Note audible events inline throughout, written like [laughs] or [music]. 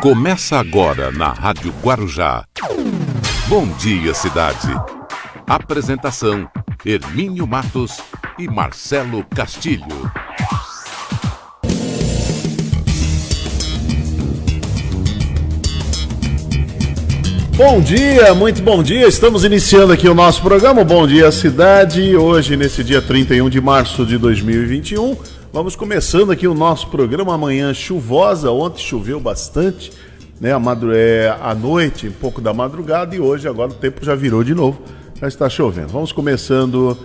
Começa agora na Rádio Guarujá. Bom dia, cidade. Apresentação: Hermínio Matos e Marcelo Castilho. Bom dia, muito bom dia. Estamos iniciando aqui o nosso programa Bom Dia Cidade. Hoje, nesse dia 31 de março de 2021, vamos começando aqui o nosso programa. Amanhã chuvosa, ontem choveu bastante, né? A, madru... é, à noite, um pouco da madrugada, e hoje, agora o tempo já virou de novo, já está chovendo. Vamos começando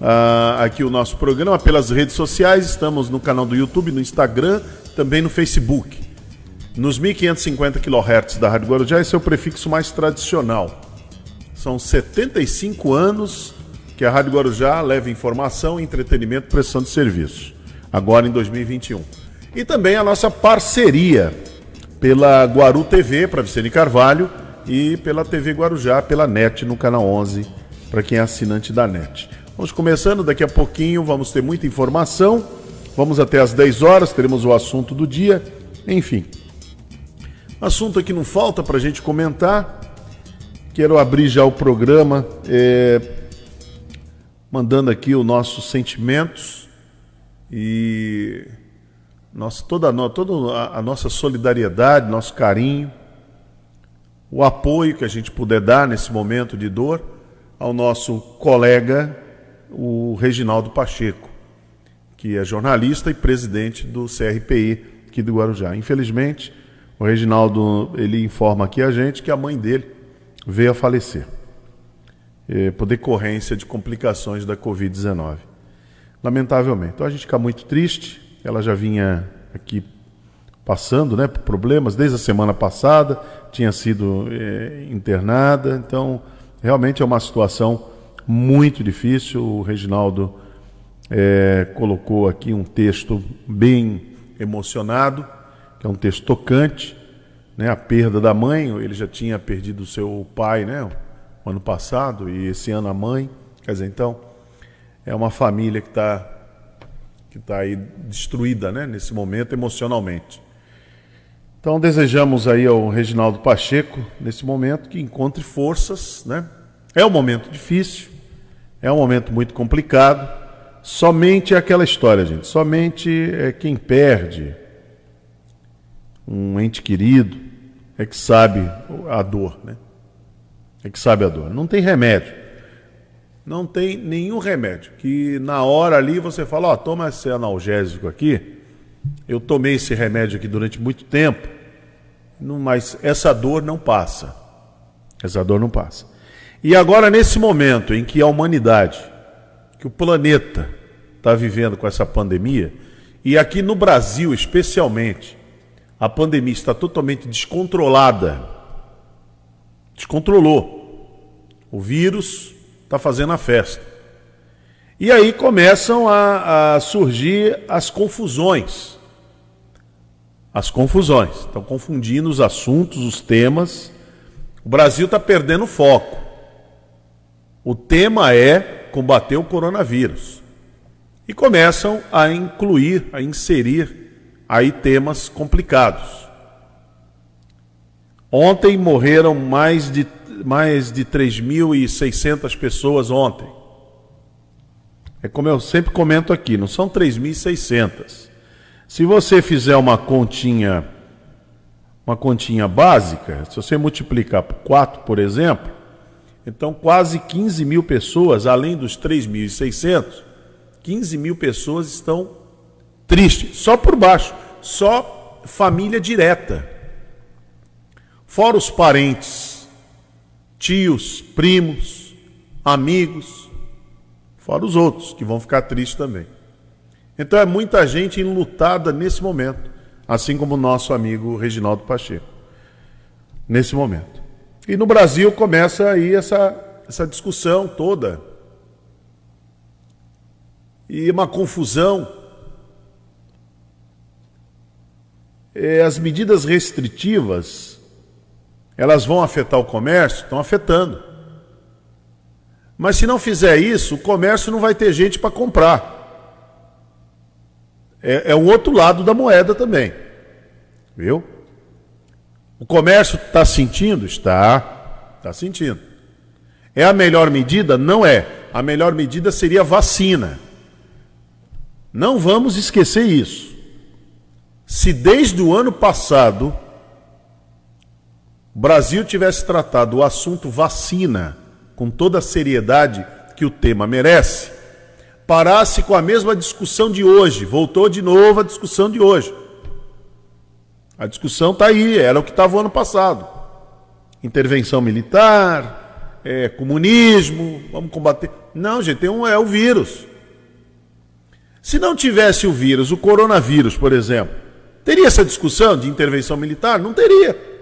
uh, aqui o nosso programa pelas redes sociais. Estamos no canal do YouTube, no Instagram, também no Facebook. Nos 1550 kHz da Rádio Guarujá, esse é o prefixo mais tradicional. São 75 anos que a Rádio Guarujá leva informação, entretenimento prestação de serviço. Agora em 2021. E também a nossa parceria pela Guaru TV, para Vicente Carvalho, e pela TV Guarujá, pela NET, no canal 11, para quem é assinante da NET. Vamos começando, daqui a pouquinho vamos ter muita informação. Vamos até às 10 horas, teremos o assunto do dia. Enfim, Assunto aqui não falta para a gente comentar. Quero abrir já o programa é, mandando aqui os nossos sentimentos e nossa, toda, a, toda a, a nossa solidariedade, nosso carinho, o apoio que a gente puder dar nesse momento de dor ao nosso colega, o Reginaldo Pacheco, que é jornalista e presidente do CRPI aqui do Guarujá. Infelizmente, o Reginaldo, ele informa aqui a gente que a mãe dele veio a falecer é, por decorrência de complicações da Covid-19. Lamentavelmente. Então a gente fica muito triste. Ela já vinha aqui passando né, por problemas desde a semana passada, tinha sido é, internada. Então, realmente é uma situação muito difícil. O Reginaldo é, colocou aqui um texto bem emocionado que é um texto tocante, né? A perda da mãe, ele já tinha perdido o seu pai, né? Ano passado e esse ano a mãe, quer dizer, então é uma família que está que tá aí destruída, né? Nesse momento emocionalmente. Então desejamos aí ao Reginaldo Pacheco nesse momento que encontre forças, né? É um momento difícil, é um momento muito complicado. Somente é aquela história, gente. Somente é quem perde, um ente querido, é que sabe a dor, né? É que sabe a dor. Não tem remédio. Não tem nenhum remédio. Que na hora ali você fala, ó, oh, toma esse analgésico aqui. Eu tomei esse remédio aqui durante muito tempo, mas essa dor não passa. Essa dor não passa. E agora, nesse momento em que a humanidade, que o planeta está vivendo com essa pandemia, e aqui no Brasil especialmente, a pandemia está totalmente descontrolada. Descontrolou. O vírus está fazendo a festa. E aí começam a, a surgir as confusões. As confusões. Estão confundindo os assuntos, os temas. O Brasil está perdendo foco. O tema é combater o coronavírus. E começam a incluir, a inserir aí temas complicados. Ontem morreram mais de, mais de 3.600 pessoas ontem. É como eu sempre comento aqui, não são 3.600. Se você fizer uma continha, uma continha básica, se você multiplicar por 4, por exemplo, então quase 15 mil pessoas, além dos 3.600, 15 mil pessoas estão Triste, só por baixo, só família direta. Fora os parentes, tios, primos, amigos, fora os outros que vão ficar tristes também. Então é muita gente enlutada nesse momento, assim como o nosso amigo Reginaldo Pacheco. Nesse momento. E no Brasil começa aí essa, essa discussão toda. E uma confusão Eh, as medidas restritivas, elas vão afetar o comércio? Estão afetando. Mas se não fizer isso, o comércio não vai ter gente para comprar. É, é um outro lado da moeda também. Viu? O comércio está sentindo? Está. Está sentindo. É a melhor medida? Não é. A melhor medida seria vacina. Não vamos esquecer isso. Se desde o ano passado o Brasil tivesse tratado o assunto vacina com toda a seriedade que o tema merece, parasse com a mesma discussão de hoje, voltou de novo a discussão de hoje. A discussão está aí, era o que estava o ano passado. Intervenção militar, é, comunismo, vamos combater. Não, gente, tem um, é o vírus. Se não tivesse o vírus, o coronavírus, por exemplo, teria essa discussão de intervenção militar? Não teria.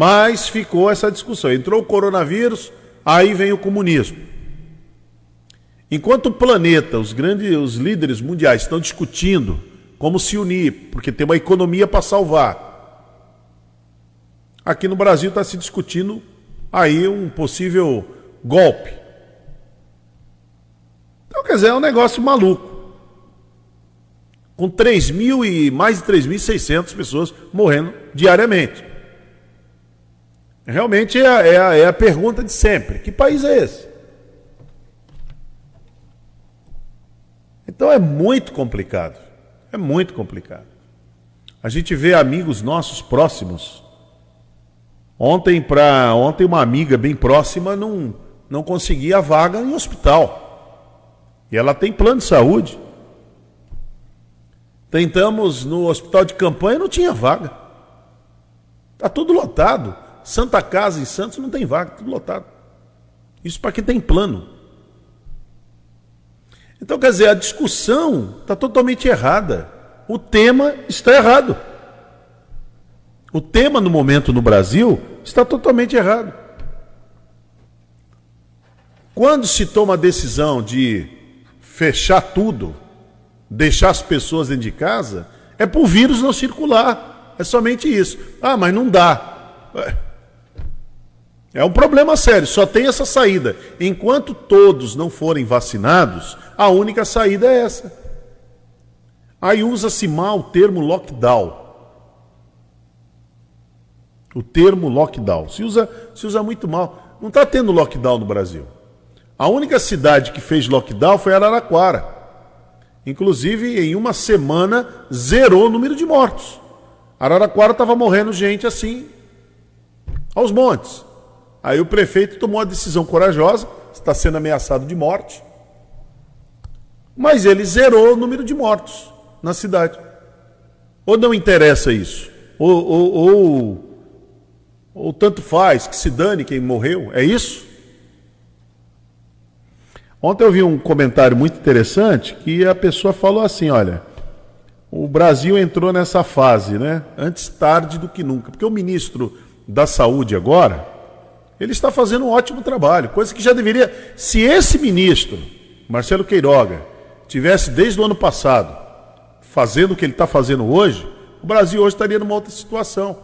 Mas ficou essa discussão. Entrou o coronavírus, aí vem o comunismo. Enquanto o planeta, os grandes os líderes mundiais estão discutindo como se unir, porque tem uma economia para salvar. Aqui no Brasil está se discutindo aí um possível golpe. Então, quer dizer, é um negócio maluco. Com 3 mil e mais de 3.600 pessoas morrendo diariamente. Realmente é a, é, a, é a pergunta de sempre: que país é esse? Então é muito complicado. É muito complicado. A gente vê amigos nossos próximos. Ontem, para ontem uma amiga bem próxima não, não conseguia vaga em hospital. E ela tem plano de saúde. Tentamos no hospital de campanha, não tinha vaga. Está tudo lotado. Santa Casa em Santos não tem vaga, tudo lotado. Isso para quem tem plano. Então, quer dizer, a discussão está totalmente errada. O tema está errado. O tema no momento no Brasil está totalmente errado. Quando se toma a decisão de fechar tudo, deixar as pessoas dentro de casa, é para o vírus não circular. É somente isso. Ah, mas não dá. É um problema sério, só tem essa saída. Enquanto todos não forem vacinados, a única saída é essa. Aí usa-se mal o termo lockdown. O termo lockdown. Se usa, se usa muito mal. Não está tendo lockdown no Brasil. A única cidade que fez lockdown foi Araraquara. Inclusive, em uma semana, zerou o número de mortos. Araraquara estava morrendo gente assim, aos montes. Aí o prefeito tomou a decisão corajosa, está sendo ameaçado de morte, mas ele zerou o número de mortos na cidade. Ou não interessa isso? Ou, ou, ou, ou tanto faz, que se dane quem morreu? É isso? Ontem eu vi um comentário muito interessante que a pessoa falou assim: olha, o Brasil entrou nessa fase, né? Antes tarde do que nunca. Porque o ministro da Saúde agora, ele está fazendo um ótimo trabalho, coisa que já deveria. Se esse ministro, Marcelo Queiroga, tivesse desde o ano passado fazendo o que ele está fazendo hoje, o Brasil hoje estaria numa outra situação.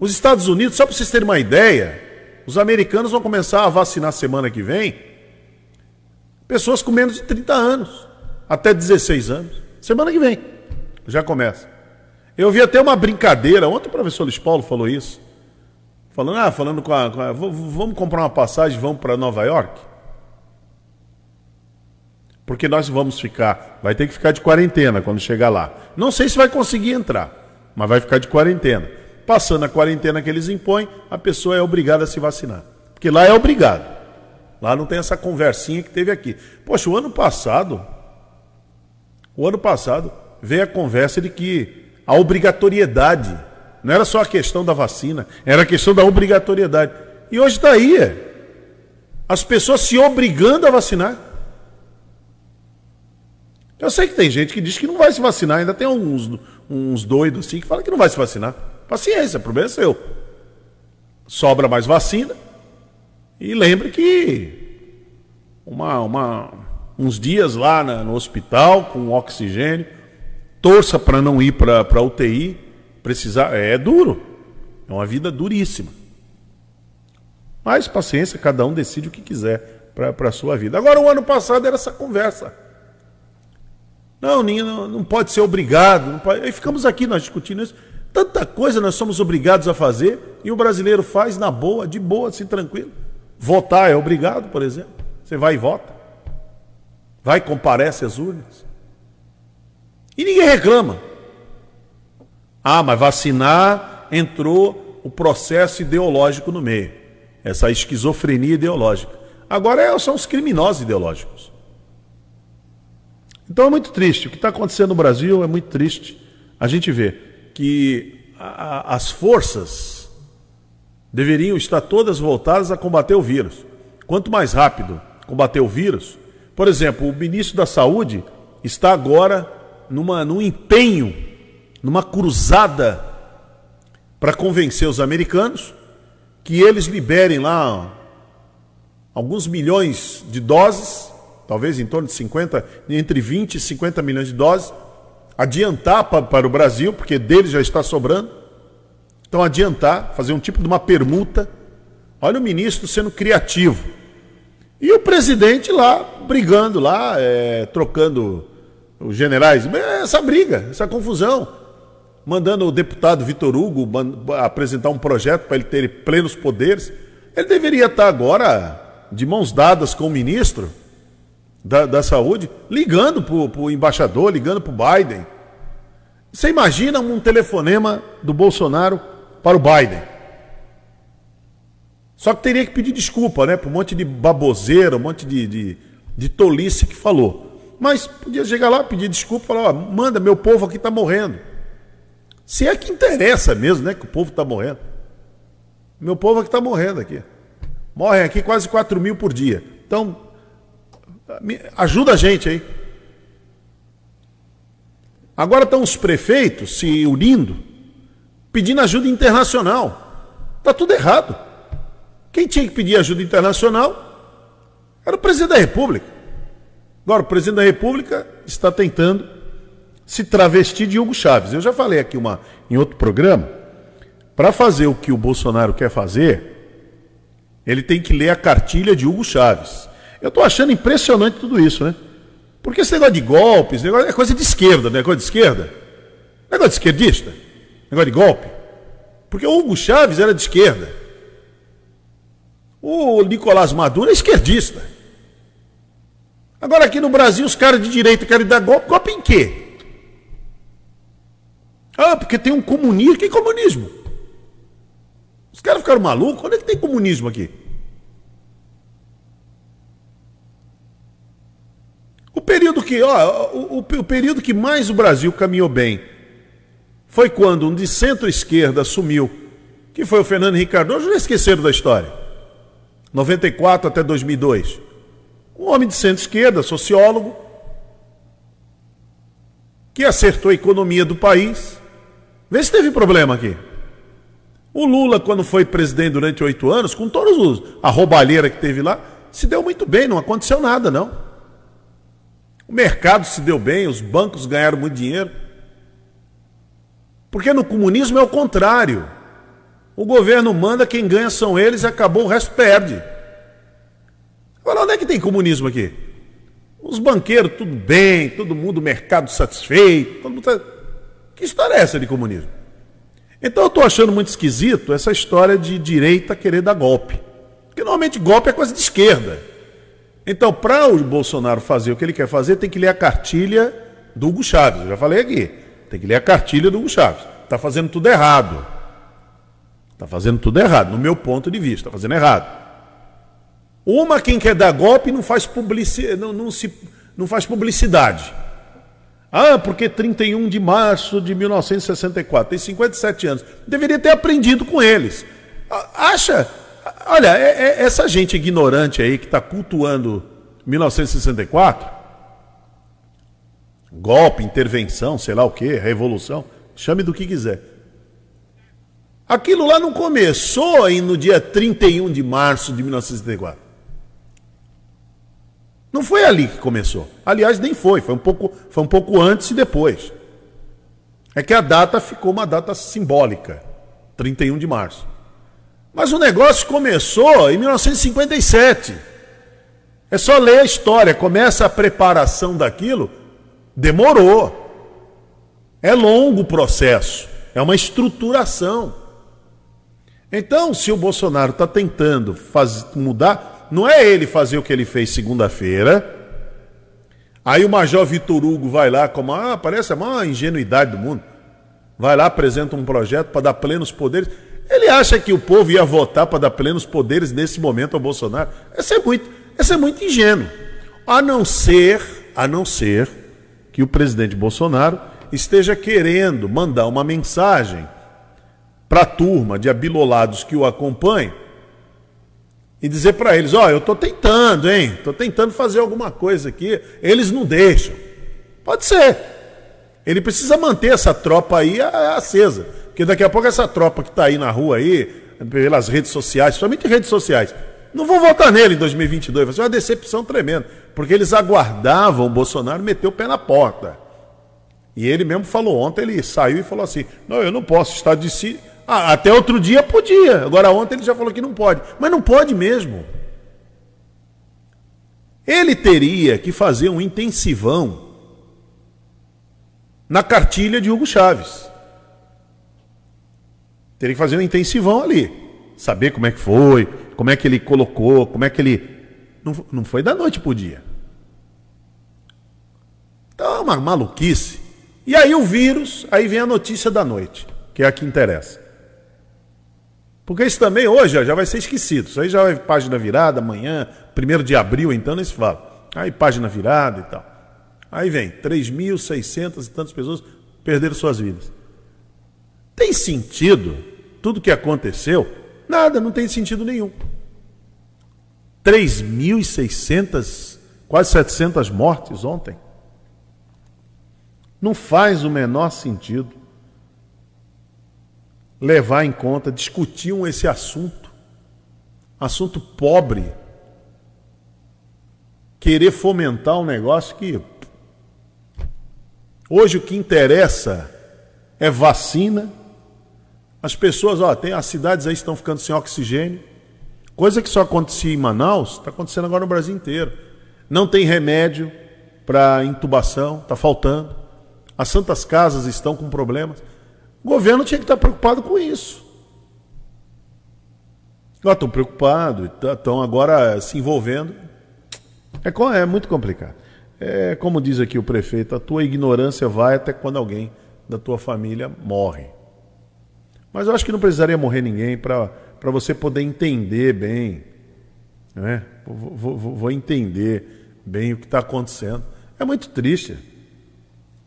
Os Estados Unidos, só para vocês terem uma ideia, os americanos vão começar a vacinar semana que vem pessoas com menos de 30 anos, até 16 anos. Semana que vem já começa. Eu vi até uma brincadeira, ontem o professor Luiz Paulo falou isso. Falando, ah, falando com a, com a vamos comprar uma passagem, vamos para Nova York? Porque nós vamos ficar, vai ter que ficar de quarentena quando chegar lá. Não sei se vai conseguir entrar, mas vai ficar de quarentena. Passando a quarentena que eles impõem, a pessoa é obrigada a se vacinar. Porque lá é obrigado. Lá não tem essa conversinha que teve aqui. Poxa, o ano passado, o ano passado veio a conversa de que a obrigatoriedade não era só a questão da vacina, era a questão da obrigatoriedade. E hoje está aí. É. As pessoas se obrigando a vacinar. Eu sei que tem gente que diz que não vai se vacinar, ainda tem uns, uns doidos assim que falam que não vai se vacinar. Paciência, o problema é seu. Sobra mais vacina. E lembre que uma, uma, uns dias lá na, no hospital com oxigênio, torça para não ir para a UTI, precisar. É duro. É uma vida duríssima. Mas paciência, cada um decide o que quiser para a sua vida. Agora, o ano passado era essa conversa. Não, não, não pode ser obrigado. Pode... Aí ficamos aqui nós discutindo isso. Tanta coisa nós somos obrigados a fazer e o brasileiro faz na boa, de boa, assim, tranquilo. Votar é obrigado, por exemplo. Você vai e vota. Vai, comparece às urnas. E ninguém reclama. Ah, mas vacinar entrou o processo ideológico no meio. Essa esquizofrenia ideológica. Agora é, são os criminosos ideológicos. Então é muito triste. O que está acontecendo no Brasil é muito triste. A gente vê que as forças deveriam estar todas voltadas a combater o vírus. Quanto mais rápido combater o vírus, por exemplo, o ministro da Saúde está agora numa, num empenho, numa cruzada para convencer os americanos que eles liberem lá alguns milhões de doses, talvez em torno de 50, entre 20 e 50 milhões de doses, adiantar para, o Brasil, porque dele já está sobrando. Então, adiantar, fazer um tipo de uma permuta. Olha o ministro sendo criativo. E o presidente lá, brigando lá, é, trocando os generais. Essa briga, essa confusão. Mandando o deputado Vitor Hugo apresentar um projeto para ele ter plenos poderes. Ele deveria estar agora de mãos dadas com o ministro da, da saúde, ligando para o embaixador, ligando para o Biden. Você imagina um telefonema do Bolsonaro para o Biden? Só que teria que pedir desculpa, né? Por um monte de baboseira, um monte de, de, de tolice que falou. Mas podia chegar lá, pedir desculpa, falar: ó, manda, meu povo aqui está morrendo. Se é que interessa mesmo, né? Que o povo está morrendo. Meu povo aqui está morrendo aqui. Morrem aqui quase 4 mil por dia. Então, Ajuda a gente aí. Agora estão os prefeitos se unindo, pedindo ajuda internacional. Está tudo errado. Quem tinha que pedir ajuda internacional era o presidente da República. Agora, o presidente da República está tentando se travestir de Hugo Chaves. Eu já falei aqui uma, em outro programa. Para fazer o que o Bolsonaro quer fazer, ele tem que ler a cartilha de Hugo Chaves. Eu estou achando impressionante tudo isso, né? Porque esse negócio de golpes, negócio é coisa de esquerda, né? Negócio de esquerda. Negócio de esquerdista. Negócio de golpe. Porque o Hugo Chaves era de esquerda. O Nicolás Maduro é esquerdista. Agora aqui no Brasil os caras de direita querem dar golpe. Golpe em quê? Ah, porque tem um comunismo. Que comunismo? Os caras ficaram malucos? Onde é que tem comunismo aqui? O período que, ó, o, o, o período que mais o Brasil caminhou bem foi quando um de centro-esquerda assumiu, que foi o Fernando Henrique Cardoso, já esqueceram da história. 94 até 2002. Um homem de centro-esquerda, sociólogo, que acertou a economia do país. Vê se teve problema aqui. O Lula, quando foi presidente durante oito anos, com todos os a roubalheira que teve lá, se deu muito bem, não aconteceu nada, não. O mercado se deu bem, os bancos ganharam muito dinheiro. Porque no comunismo é o contrário. O governo manda, quem ganha são eles e acabou, o resto perde. Agora, onde é que tem comunismo aqui? Os banqueiros, tudo bem, todo mundo, mercado satisfeito. Todo mundo tá... Que história é essa de comunismo? Então eu estou achando muito esquisito essa história de direita querer dar golpe. Porque normalmente golpe é coisa de esquerda. Então, para o Bolsonaro fazer o que ele quer fazer, tem que ler a cartilha do Hugo Chaves. Eu já falei aqui. Tem que ler a cartilha do Hugo Chaves. Está fazendo tudo errado. Está fazendo tudo errado, no meu ponto de vista. Está fazendo errado. Uma, quem quer dar golpe, não faz, publici... não, não, se... não faz publicidade. Ah, porque 31 de março de 1964, tem 57 anos. Deveria ter aprendido com eles. Acha Olha, é, é essa gente ignorante aí que está cultuando 1964, golpe, intervenção, sei lá o que, revolução, chame do que quiser. Aquilo lá não começou aí no dia 31 de março de 1964. Não foi ali que começou. Aliás, nem foi, foi um pouco, foi um pouco antes e depois. É que a data ficou uma data simbólica, 31 de março. Mas o negócio começou em 1957. É só ler a história, começa a preparação daquilo, demorou. É longo o processo. é uma estruturação. Então, se o Bolsonaro está tentando faz, mudar, não é ele fazer o que ele fez segunda-feira. Aí o Major Vitor Hugo vai lá, como ah, parece a maior ingenuidade do mundo. Vai lá, apresenta um projeto para dar plenos poderes. Ele acha que o povo ia votar para dar plenos poderes nesse momento ao Bolsonaro? Esse é muito, esse é muito ingênuo. A não ser, a não ser que o presidente Bolsonaro esteja querendo mandar uma mensagem para a turma de abilolados que o acompanham e dizer para eles: Ó, oh, eu estou tentando, hein? Estou tentando fazer alguma coisa aqui. Eles não deixam. Pode ser. Ele precisa manter essa tropa aí acesa. Porque daqui a pouco essa tropa que está aí na rua aí, pelas redes sociais, somente redes sociais, não vão votar nele em 2022. Vai ser uma decepção tremenda. Porque eles aguardavam o Bolsonaro meter o pé na porta. E ele mesmo falou ontem, ele saiu e falou assim: não, eu não posso estar de si. Ah, até outro dia podia. Agora ontem ele já falou que não pode. Mas não pode mesmo. Ele teria que fazer um intensivão na cartilha de Hugo Chaves. Teria que fazer um intensivão ali. Saber como é que foi, como é que ele colocou, como é que ele. Não, não foi da noite pro dia. Então é uma maluquice. E aí o vírus, aí vem a notícia da noite, que é a que interessa. Porque isso também hoje já vai ser esquecido. Isso aí já vai página virada, amanhã, primeiro de abril, então, nem se fala. Aí página virada e tal. Aí vem, 3.600 e tantas pessoas perderam suas vidas. Tem sentido tudo que aconteceu? Nada, não tem sentido nenhum. 3.600, quase 700 mortes ontem. Não faz o menor sentido levar em conta, discutiam esse assunto, assunto pobre, querer fomentar um negócio que hoje o que interessa é vacina. As pessoas, ó, tem as cidades aí estão ficando sem oxigênio, coisa que só acontecia em Manaus, está acontecendo agora no Brasil inteiro. Não tem remédio para intubação, está faltando. As santas casas estão com problemas. O governo tinha que estar preocupado com isso. Estão preocupados, estão agora se envolvendo. É, é muito complicado. É como diz aqui o prefeito, a tua ignorância vai até quando alguém da tua família morre. Mas eu acho que não precisaria morrer ninguém para você poder entender bem. Né? Vou, vou, vou entender bem o que está acontecendo. É muito triste.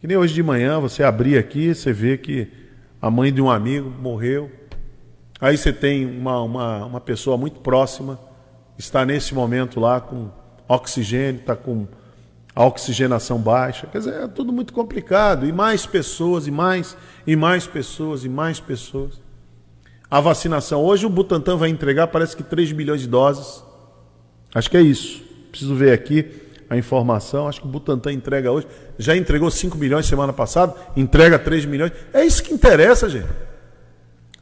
Que nem hoje de manhã você abrir aqui, você vê que a mãe de um amigo morreu. Aí você tem uma, uma, uma pessoa muito próxima, está nesse momento lá com oxigênio, está com a oxigenação baixa. Quer dizer, é tudo muito complicado. E mais pessoas, e mais, e mais pessoas, e mais pessoas. A vacinação. Hoje o Butantan vai entregar, parece que 3 milhões de doses. Acho que é isso. Preciso ver aqui a informação. Acho que o Butantan entrega hoje. Já entregou 5 milhões semana passada, entrega 3 milhões. É isso que interessa, gente.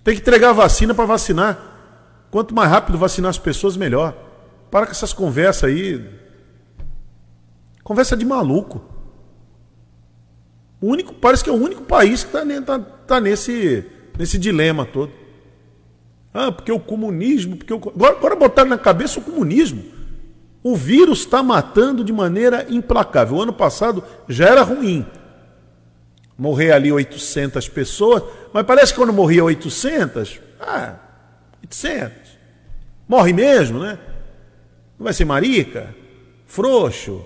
Tem que entregar vacina para vacinar. Quanto mais rápido vacinar as pessoas, melhor. Para com essas conversas aí. Conversa de maluco. O único, parece que é o único país que está tá, tá nesse, nesse dilema todo. Ah, porque o comunismo, porque o... agora, agora botaram na cabeça o comunismo. O vírus está matando de maneira implacável. O ano passado já era ruim. Morrer ali 800 pessoas, mas parece que quando morria 800, ah, 800. Morre mesmo, né? Não vai ser marica, frouxo,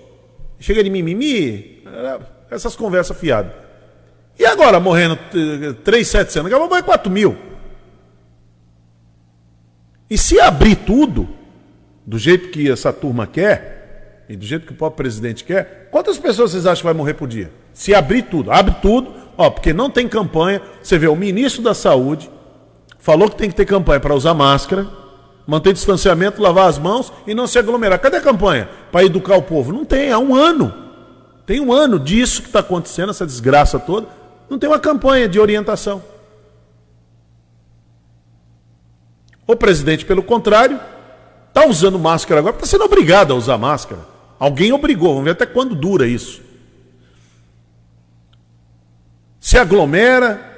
chega de mimimi, essas conversas fiadas. E agora, morrendo 3,700, acabou morrer 4 mil. E se abrir tudo, do jeito que essa turma quer, e do jeito que o próprio presidente quer, quantas pessoas vocês acham que vai morrer por dia? Se abrir tudo, abre tudo, ó, porque não tem campanha. Você vê, o ministro da Saúde falou que tem que ter campanha para usar máscara, manter distanciamento, lavar as mãos e não se aglomerar. Cadê a campanha para educar o povo? Não tem, há um ano. Tem um ano disso que está acontecendo, essa desgraça toda. Não tem uma campanha de orientação. O presidente, pelo contrário, Está usando máscara agora, está sendo obrigado a usar máscara. Alguém obrigou, vamos ver até quando dura isso. Se aglomera,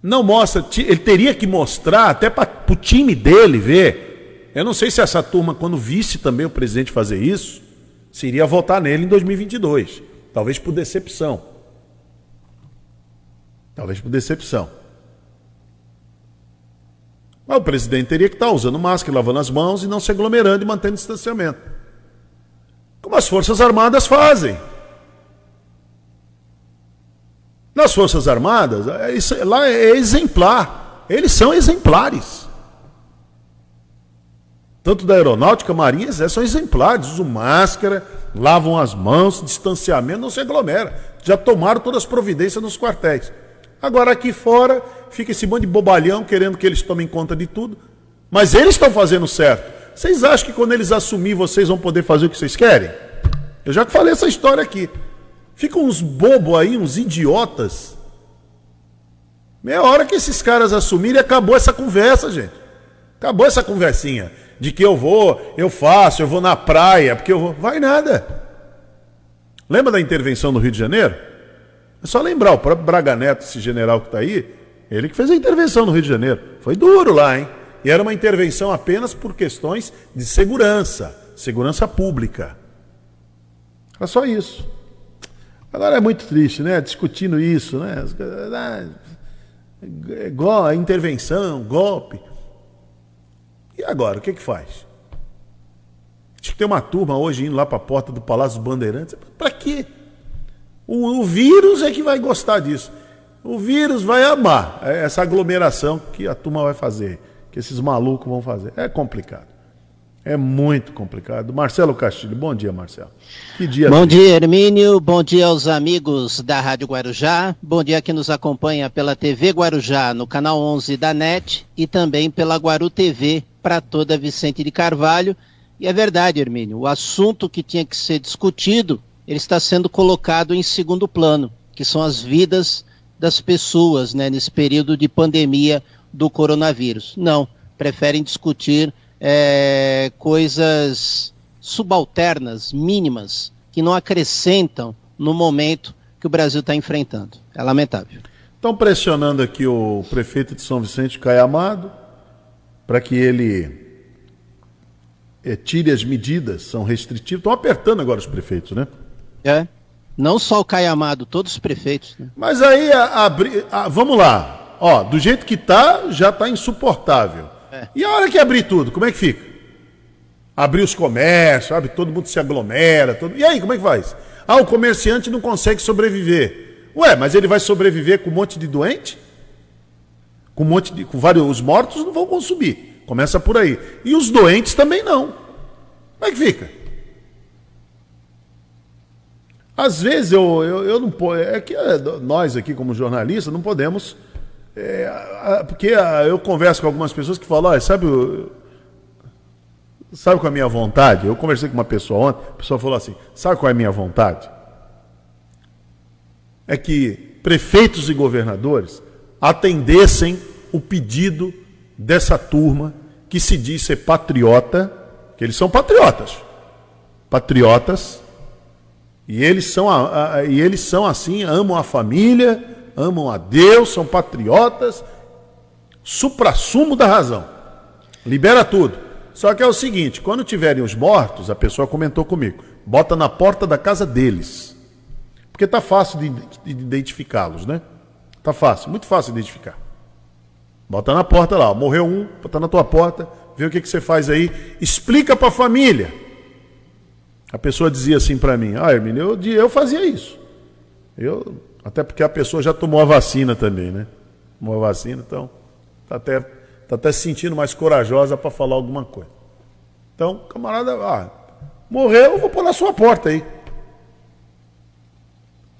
Não mostra, ele teria que mostrar até para o time dele ver. Eu não sei se essa turma, quando visse também o presidente fazer isso, se iria votar nele em 2022. Talvez por decepção. Talvez por decepção. Mas o presidente teria que estar usando máscara, lavando as mãos e não se aglomerando e mantendo distanciamento. Como as Forças Armadas fazem. Nas Forças Armadas, é lá é exemplar. Eles são exemplares. Tanto da aeronáutica, marinha, são exemplares. Usam máscara, lavam as mãos, distanciamento, não se aglomera. Já tomaram todas as providências nos quartéis. Agora aqui fora fica esse monte de bobalhão querendo que eles tomem conta de tudo. Mas eles estão fazendo certo. Vocês acham que quando eles assumir vocês vão poder fazer o que vocês querem? Eu já falei essa história aqui. Ficam uns bobos aí, uns idiotas. Meia hora que esses caras assumirem, acabou essa conversa, gente. Acabou essa conversinha de que eu vou, eu faço, eu vou na praia, porque eu vou. Vai nada. Lembra da intervenção no Rio de Janeiro? É só lembrar, o próprio Braga Neto, esse general que está aí, ele que fez a intervenção no Rio de Janeiro. Foi duro lá, hein? E era uma intervenção apenas por questões de segurança, segurança pública. Era só isso. Agora é muito triste, né? Discutindo isso, né? A intervenção, golpe. E agora, o que que faz? Acho que tem uma turma hoje indo lá para a porta do Palácio Bandeirantes. Para quê? O, o, vírus é que vai gostar disso. O vírus vai amar essa aglomeração que a turma vai fazer, que esses malucos vão fazer. É complicado. É muito complicado. Marcelo Castilho, bom dia, Marcelo. Que dia. Bom dia, Hermínio. Bom dia aos amigos da Rádio Guarujá. Bom dia que nos acompanha pela TV Guarujá, no canal 11 da NET e também pela Guaru TV para toda Vicente de Carvalho. E é verdade, Hermínio, o assunto que tinha que ser discutido ele está sendo colocado em segundo plano, que são as vidas das pessoas né, nesse período de pandemia do coronavírus. Não, preferem discutir é, coisas subalternas, mínimas, que não acrescentam no momento que o Brasil está enfrentando. É lamentável. Estão pressionando aqui o prefeito de São Vicente, Caio Amado, para que ele é, tire as medidas, são restritivas. Estão apertando agora os prefeitos, né? É. Não só o Caio Amado, todos os prefeitos. Né? Mas aí, a, a, a, vamos lá. Ó, do jeito que tá, já tá insuportável. É. E a hora que abrir tudo, como é que fica? Abrir os comércios, sabe? Todo mundo se aglomera. Todo... E aí, como é que faz? Ah, o comerciante não consegue sobreviver. Ué, mas ele vai sobreviver com um monte de doente? Com um monte de. com vários. Os mortos não vão consumir. Começa por aí. E os doentes também não. Como é que fica? Às vezes eu, eu, eu não posso. É que é, nós aqui, como jornalistas, não podemos. É, porque eu converso com algumas pessoas que falam, sabe, sabe qual é a minha vontade? Eu conversei com uma pessoa ontem, a pessoa falou assim: sabe qual é a minha vontade? É que prefeitos e governadores atendessem o pedido dessa turma que se diz ser patriota, que eles são patriotas. Patriotas e eles são, a, a, e eles são assim, amam a família, amam a Deus, são patriotas, supra-sumo da razão. Libera tudo. Só que é o seguinte, quando tiverem os mortos, a pessoa comentou comigo, bota na porta da casa deles. Porque tá fácil de, de identificá-los, né? Tá fácil, muito fácil de identificar. Bota na porta lá, morreu um, bota na tua porta, vê o que, que você faz aí, explica para a família. A pessoa dizia assim para mim, ah, Hermínio, eu, eu fazia isso. Eu, até porque a pessoa já tomou a vacina também, né? Tomou a vacina, então está até, tá até se sentindo mais corajosa para falar alguma coisa. Então, camarada, ah, morreu, eu vou pôr na sua porta aí.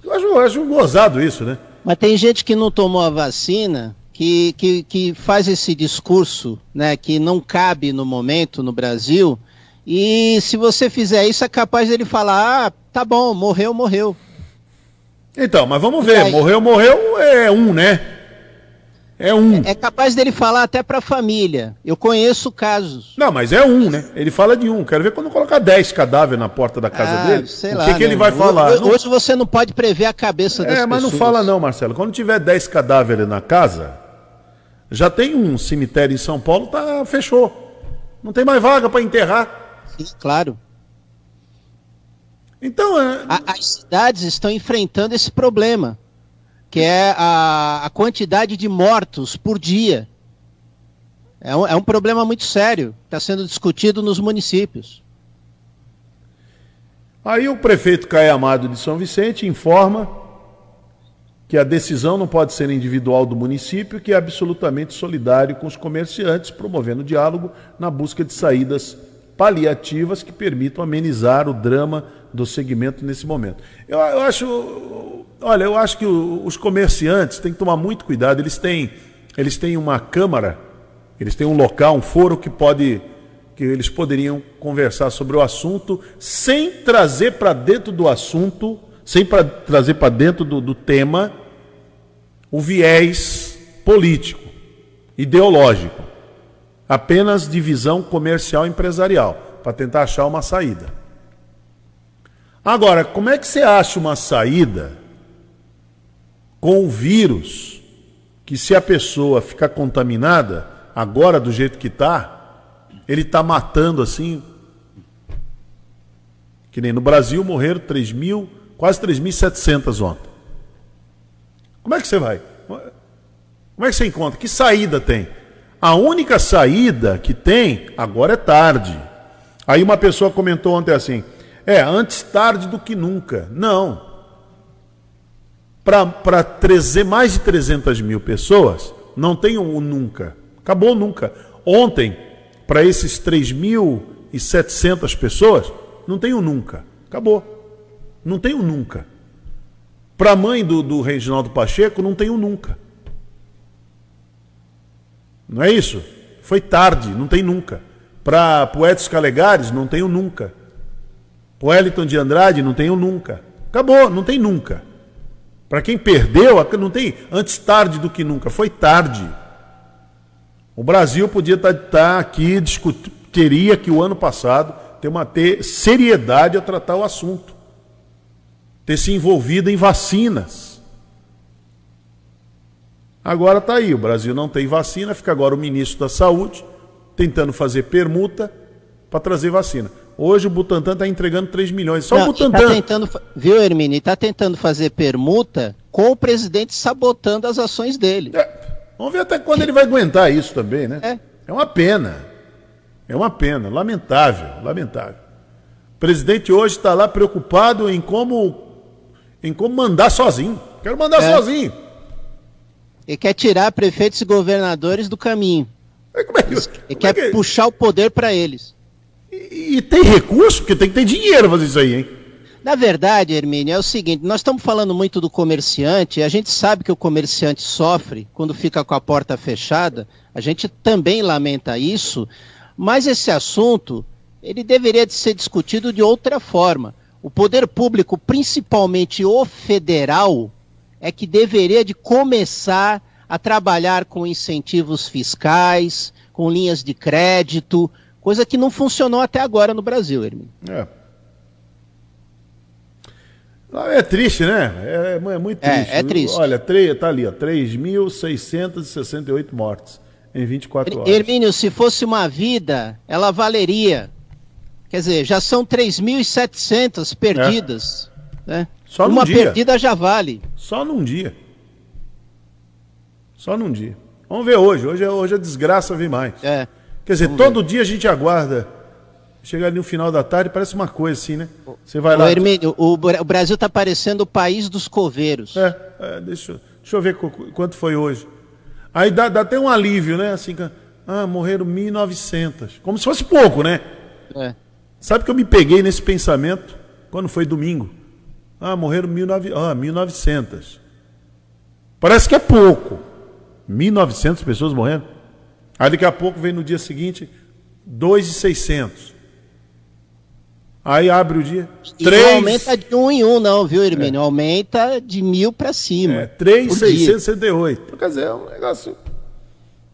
Eu acho, eu acho gozado isso, né? Mas tem gente que não tomou a vacina que, que, que faz esse discurso, né, que não cabe no momento no Brasil e se você fizer isso, é capaz dele falar: ah, tá bom, morreu, morreu. Então, mas vamos ver: morreu, morreu é um, né? É um. É, é capaz dele falar até para a família. Eu conheço casos. Não, mas é um, né? Ele fala de um. Quero ver quando colocar 10 cadáveres na porta da casa ah, dele. Sei o lá, que, que ele vai falar? Hoje, hoje você não pode prever a cabeça das pessoas. É, mas não fala não, Marcelo. Quando tiver 10 cadáveres na casa, Já tem um cemitério em São Paulo, tá, fechou. Não tem mais vaga para enterrar. Sim, claro. Então, é... a, as cidades estão enfrentando esse problema, que é a, a quantidade de mortos por dia. É um, é um problema muito sério, está sendo discutido nos municípios. Aí o prefeito Caio Amado de São Vicente informa que a decisão não pode ser individual do município, que é absolutamente solidário com os comerciantes, promovendo diálogo na busca de saídas paliativas que permitam amenizar o drama do segmento nesse momento. Eu, eu acho, olha, eu acho que os comerciantes têm que tomar muito cuidado. Eles têm, eles têm uma câmara, eles têm um local, um foro que pode, que eles poderiam conversar sobre o assunto sem trazer para dentro do assunto, sem pra, trazer para dentro do, do tema o viés político, ideológico apenas divisão comercial empresarial, para tentar achar uma saída. Agora, como é que você acha uma saída com o vírus que se a pessoa ficar contaminada, agora do jeito que está, ele está matando assim. Que nem no Brasil morreram 3 mil, quase 3.700 ontem. Como é que você vai? Como é que você encontra? Que saída tem? A única saída que tem agora é tarde. Aí uma pessoa comentou ontem assim: é, antes tarde do que nunca. Não. Para mais de 300 mil pessoas, não tem um nunca. Acabou nunca. Ontem, para esses 3.700 pessoas, não tem um nunca. Acabou. Não tem um nunca. Para a mãe do, do Reginaldo Pacheco, não tem um nunca. Não é isso? Foi tarde, não tem nunca. Para Edson Calegares, não tenho nunca. Wellington de Andrade, não tenho nunca. Acabou, não tem nunca. Para quem perdeu, não tem antes tarde do que nunca. Foi tarde. O Brasil podia estar, tá, tá aqui, discutir, queria que o ano passado ter, uma, ter seriedade a tratar o assunto. Ter se envolvido em vacinas Agora está aí, o Brasil não tem vacina, fica agora o ministro da Saúde tentando fazer permuta para trazer vacina. Hoje o Butantan está entregando 3 milhões. Só não, o tá Butantan. Tá tentando, viu, Hermine? Está tentando fazer permuta com o presidente sabotando as ações dele. É, vamos ver até quando ele vai aguentar isso também, né? É. é uma pena. É uma pena. Lamentável, lamentável. O presidente hoje está lá preocupado em como, em como mandar sozinho. Quero mandar é. sozinho. Ele quer tirar prefeitos e governadores do caminho. Como é que, ele quer é que... puxar o poder para eles. E, e, tem recurso, porque tem que ter dinheiro fazer isso aí, hein? Na verdade, Hermínio, é o seguinte: nós estamos falando muito do comerciante, e a gente sabe que o comerciante sofre quando fica com a porta fechada, a gente também lamenta isso, mas esse assunto ele deveria de ser discutido de outra forma. O poder público, principalmente o federal, é que deveria de começar a trabalhar com incentivos fiscais, com linhas de crédito, coisa que não funcionou até agora no Brasil, Hermínio. É. É triste, né? É, é muito é, triste. É, é triste. Olha, tá ali, ó, 3.668 mortes em 24 horas. Hermínio, se fosse uma vida, ela valeria. Quer dizer, já são 3.700 perdidas. É. Né? Só Uma dia. perdida já vale. Só num dia. Só num dia. Vamos ver hoje. Hoje, hoje a desgraça vem mais. É. Quer dizer, Vamos todo ver. dia a gente aguarda. Chegar ali no final da tarde, parece uma coisa assim, né? Você vai lá. Ô, Hermínio, o, o Brasil está parecendo o país dos coveiros. É, é deixa, deixa eu ver quanto foi hoje. Aí dá, dá até um alívio, né? Assim, ah, morreram 1.900. Como se fosse pouco, né? É. Sabe que eu me peguei nesse pensamento quando foi domingo? Ah, morreram 19... ah, 1.900. Parece que é pouco. 1.900 pessoas morrendo. Aí daqui a pouco vem no dia seguinte 2.600. Aí abre o dia. E não aumenta de um em um, não, viu, Hermínio? É. Aumenta de mil para cima. É, 3,668. Então, quer dizer, é um negócio,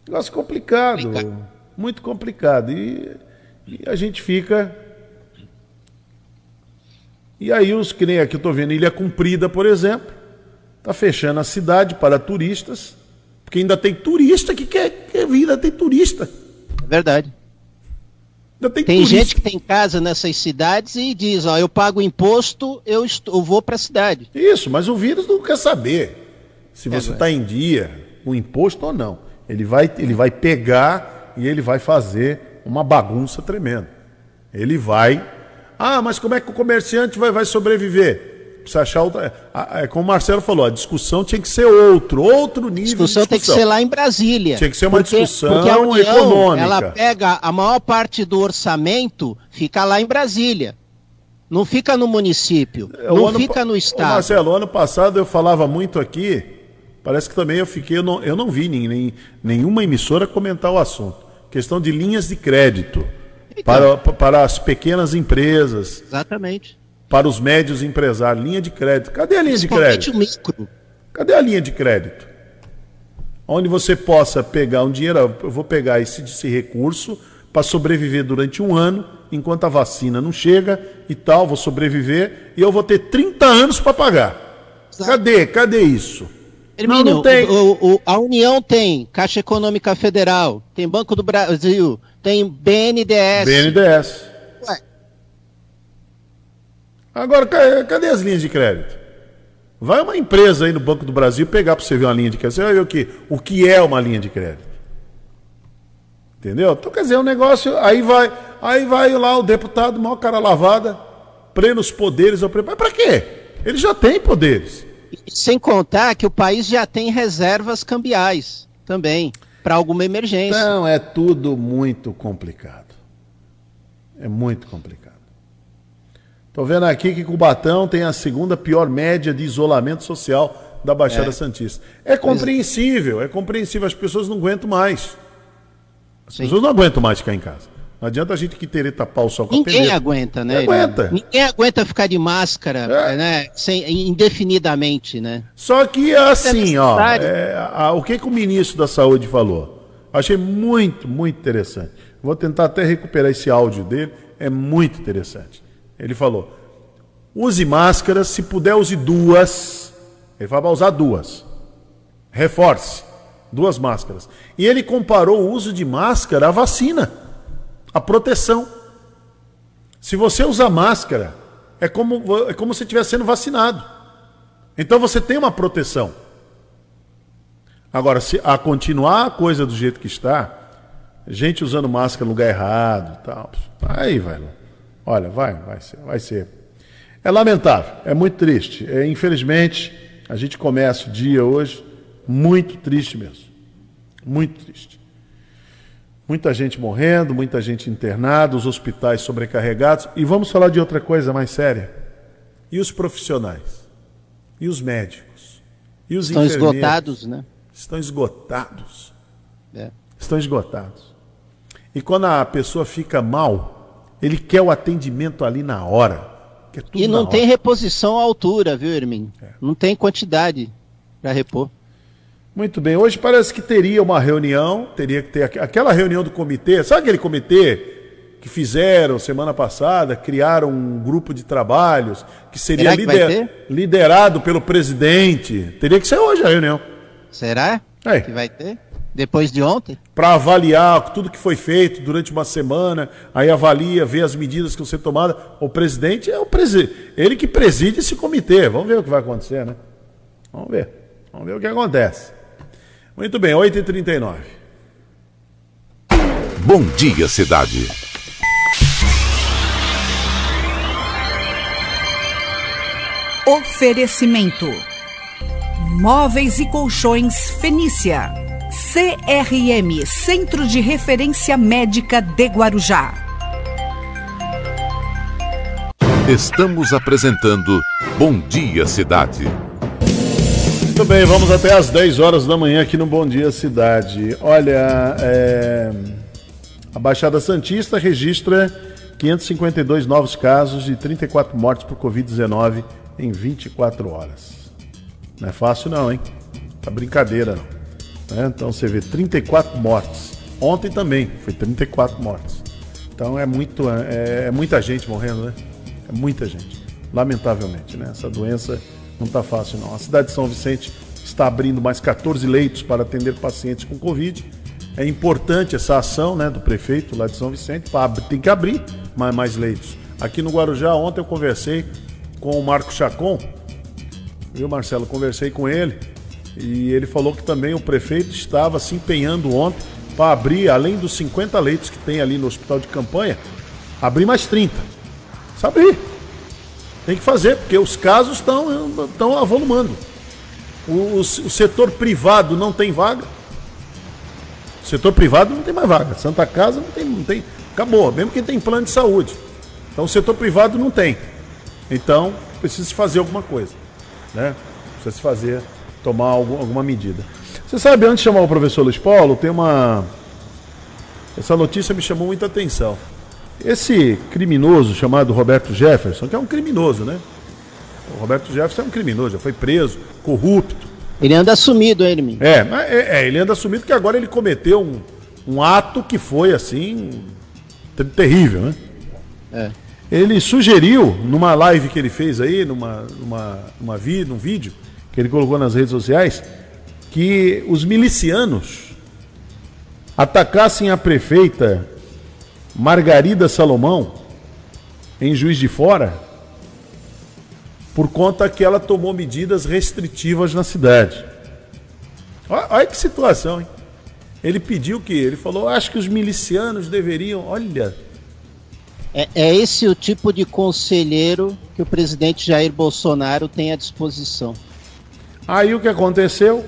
negócio complicado. complicado. Muito complicado. E, e a gente fica e aí os que nem aqui eu estou vendo Ilha Cumprida, por exemplo, está fechando a cidade para turistas Porque ainda tem turista que quer, quer vir, ainda tem turista. É verdade. Ainda tem tem gente que tem casa nessas cidades e diz, ó, eu pago imposto, eu, estou, eu vou para a cidade. Isso, mas o vírus não quer saber se é você está em dia com imposto ou não. Ele vai, ele vai pegar e ele vai fazer uma bagunça tremenda. Ele vai. Ah, mas como é que o comerciante vai, vai sobreviver? Precisa achar outra. É, como o Marcelo falou, a discussão tinha que ser outro, outro nível. Discussão, discussão. tem que ser lá em Brasília. Tinha que ser uma porque, discussão porque a União, econômica. Ela pega a maior parte do orçamento, fica lá em Brasília. Não fica no município, é, não ano, fica no estado. Marcelo, ano passado eu falava muito aqui, parece que também eu fiquei, eu não, eu não vi nem, nenhuma emissora comentar o assunto. Questão de linhas de crédito então, para, para as pequenas empresas. Exatamente para os médios empresários, linha de crédito. Cadê a linha de crédito? O micro. Cadê a linha de crédito? Onde você possa pegar um dinheiro, eu vou pegar esse, esse recurso para sobreviver durante um ano, enquanto a vacina não chega e tal, vou sobreviver e eu vou ter 30 anos para pagar. Exato. Cadê? Cadê isso? Hermínio, não, não tem. O, o, a União tem Caixa Econômica Federal, tem Banco do Brasil, tem BNDES. BNDES. Ué, Agora, cadê as linhas de crédito? Vai uma empresa aí no Banco do Brasil pegar para você ver uma linha de crédito. Você vai ver o que, o que é uma linha de crédito. Entendeu? Então, quer dizer, o um negócio. Aí vai, aí vai lá o deputado, maior cara lavada, plenos poderes. Mas para quê? Ele já tem poderes. Sem contar que o país já tem reservas cambiais também, para alguma emergência. Então, é tudo muito complicado. É muito complicado. Estou vendo aqui que Cubatão tem a segunda pior média de isolamento social da Baixada é. Santista. É compreensível, é compreensível. As pessoas não aguentam mais. As Sim. pessoas não aguentam mais ficar em casa. Não adianta a gente que ter tapar o sol com Ninguém a aguenta, né? Ninguém aguenta. Ninguém aguenta ficar de máscara, é. né? Sem, indefinidamente, né? Só que assim, é ó, é, a, o que, que o ministro da Saúde falou? Achei muito, muito interessante. Vou tentar até recuperar esse áudio dele, é muito interessante. Ele falou: use máscaras, se puder, use duas. Ele falou para usar duas. Reforce. Duas máscaras. E ele comparou o uso de máscara à vacina, à proteção. Se você usar máscara, é como, é como se estivesse sendo vacinado. Então você tem uma proteção. Agora, se a continuar a coisa do jeito que está, gente usando máscara no lugar errado, tal, aí, velho. Olha, vai, vai ser, vai ser. É lamentável, é muito triste. É, infelizmente, a gente começa o dia hoje muito triste mesmo. Muito triste. Muita gente morrendo, muita gente internada, os hospitais sobrecarregados. E vamos falar de outra coisa mais séria. E os profissionais? E os médicos? E os Estão esgotados, né? Estão esgotados. É. Estão esgotados. E quando a pessoa fica mal, ele quer o atendimento ali na hora. e não tem reposição à altura, viu, Hermin? É. Não tem quantidade para repor. Muito bem. Hoje parece que teria uma reunião, teria que ter aquela reunião do comitê. Sabe aquele comitê que fizeram semana passada, criaram um grupo de trabalhos que seria que lider, liderado pelo presidente? Teria que ser hoje a reunião. Será? É. Que vai ter? Depois de ontem? Para avaliar tudo que foi feito durante uma semana, aí avalia, vê as medidas que vão ser tomadas. O presidente é o presidente, ele que preside esse comitê. Vamos ver o que vai acontecer, né? Vamos ver. Vamos ver o que acontece. Muito bem, 8h39. Bom dia, cidade. Oferecimento: Móveis e Colchões Fenícia. CRM Centro de Referência Médica de Guarujá. Estamos apresentando Bom Dia Cidade. Muito bem, vamos até às 10 horas da manhã aqui no Bom Dia Cidade. Olha, é... a Baixada Santista registra 552 novos casos e 34 mortes por Covid-19 em 24 horas. Não é fácil não, hein? Tá brincadeira não. Né? Então você vê 34 mortes. Ontem também foi 34 mortes. Então é, muito, é, é muita gente morrendo, né? É muita gente. Lamentavelmente, né? Essa doença não está fácil, não. A cidade de São Vicente está abrindo mais 14 leitos para atender pacientes com Covid. É importante essa ação né, do prefeito lá de São Vicente, tem que abrir mais, mais leitos. Aqui no Guarujá, ontem eu conversei com o Marco Chacon, viu, Marcelo? Conversei com ele e ele falou que também o prefeito estava se empenhando ontem para abrir, além dos 50 leitos que tem ali no hospital de campanha, abrir mais 30. Sabe? Tem que fazer, porque os casos estão, avolumando. O, o, o setor privado não tem vaga. O setor privado não tem mais vaga. Santa Casa não tem, não tem. Acabou, mesmo quem tem plano de saúde. Então o setor privado não tem. Então, precisa fazer alguma coisa. Né? Precisa se fazer, tomar algum, alguma medida. Você sabe, antes de chamar o professor Luiz Paulo, tem uma. Essa notícia me chamou muita atenção. Esse criminoso chamado Roberto Jefferson, que é um criminoso, né? O Roberto Jefferson é um criminoso, já foi preso, corrupto. Ele anda assumido, ele mesmo. É, é, é, ele anda assumido que agora ele cometeu um, um ato que foi assim. terrível, né? É. Ele sugeriu, numa live que ele fez aí, numa, numa, numa vi, num vídeo que ele colocou nas redes sociais, que os milicianos atacassem a prefeita Margarida Salomão em Juiz de Fora por conta que ela tomou medidas restritivas na cidade. Olha, olha que situação, hein? Ele pediu que ele falou, acho que os milicianos deveriam, olha, é, é, esse o tipo de conselheiro que o presidente Jair Bolsonaro tem à disposição. Aí o que aconteceu?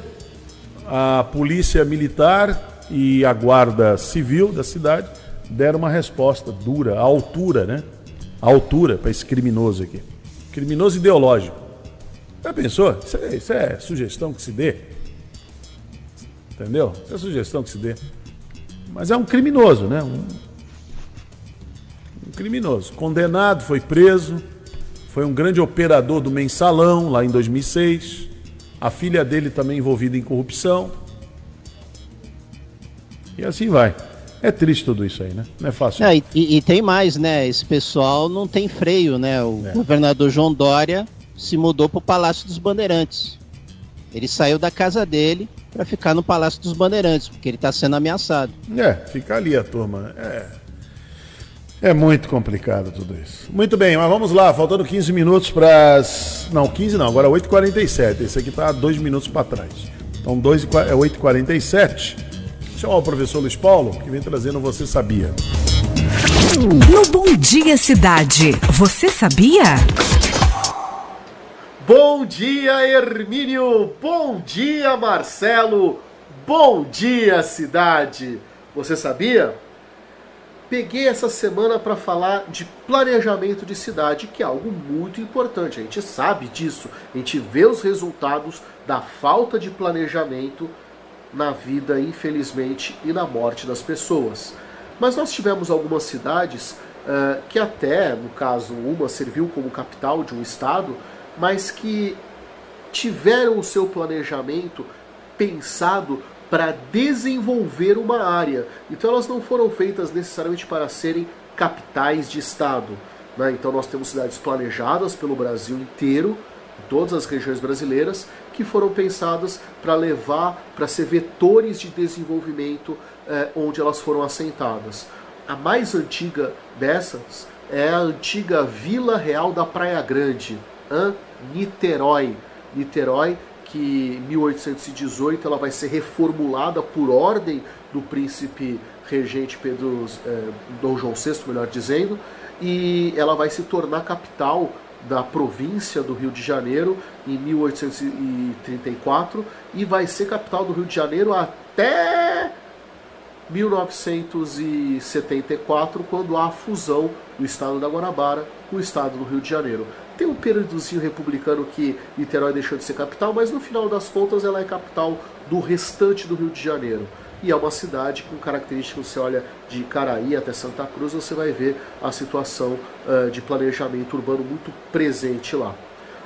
A polícia militar e a guarda civil da cidade deram uma resposta dura, à altura, né? À altura para esse criminoso aqui. Criminoso ideológico. Já pensou? Isso é, isso é sugestão que se dê. Entendeu? Isso é sugestão que se dê. Mas é um criminoso, né? Um, criminoso. Condenado, foi preso, foi um grande operador do mensalão lá em 2006. A filha dele também envolvida em corrupção. E assim vai. É triste tudo isso aí, né? Não é fácil. É, e, e, tem mais, né? Esse pessoal não tem freio, né? O é. governador João Dória se mudou para o Palácio dos Bandeirantes. Ele saiu da casa dele para ficar no Palácio dos Bandeirantes, porque ele está sendo ameaçado. É, fica ali a turma. É, é muito complicado tudo isso. Muito bem, mas vamos lá, faltando 15 minutos para as. Não, 15 não, agora 8h47. Esse aqui está dois minutos para trás. Então, 2 é 8h47. Chamar o professor Luiz Paulo, que vem trazendo Você Sabia. No Bom Dia Cidade, você sabia? Bom dia, Hermínio! Bom dia, Marcelo! Bom dia, cidade! Você sabia? peguei essa semana para falar de planejamento de cidade, que é algo muito importante. A gente sabe disso, a gente vê os resultados da falta de planejamento na vida, infelizmente, e na morte das pessoas. Mas nós tivemos algumas cidades uh, que até, no caso, uma serviu como capital de um estado, mas que tiveram o seu planejamento pensado para desenvolver uma área. Então elas não foram feitas necessariamente para serem capitais de estado. Né? Então nós temos cidades planejadas pelo Brasil inteiro, todas as regiões brasileiras, que foram pensadas para levar, para ser vetores de desenvolvimento eh, onde elas foram assentadas. A mais antiga dessas é a antiga Vila Real da Praia Grande, hein? Niterói. Niterói que em 1818 ela vai ser reformulada por ordem do príncipe regente Pedro eh, Dom João VI, melhor dizendo, e ela vai se tornar capital da província do Rio de Janeiro em 1834 e vai ser capital do Rio de Janeiro até 1974, quando há a fusão do estado da Guanabara com o estado do Rio de Janeiro. Tem um períodozinho republicano que Niterói deixou de ser capital, mas no final das contas ela é capital do restante do Rio de Janeiro. E é uma cidade com características, você olha de Caraí até Santa Cruz, você vai ver a situação uh, de planejamento urbano muito presente lá.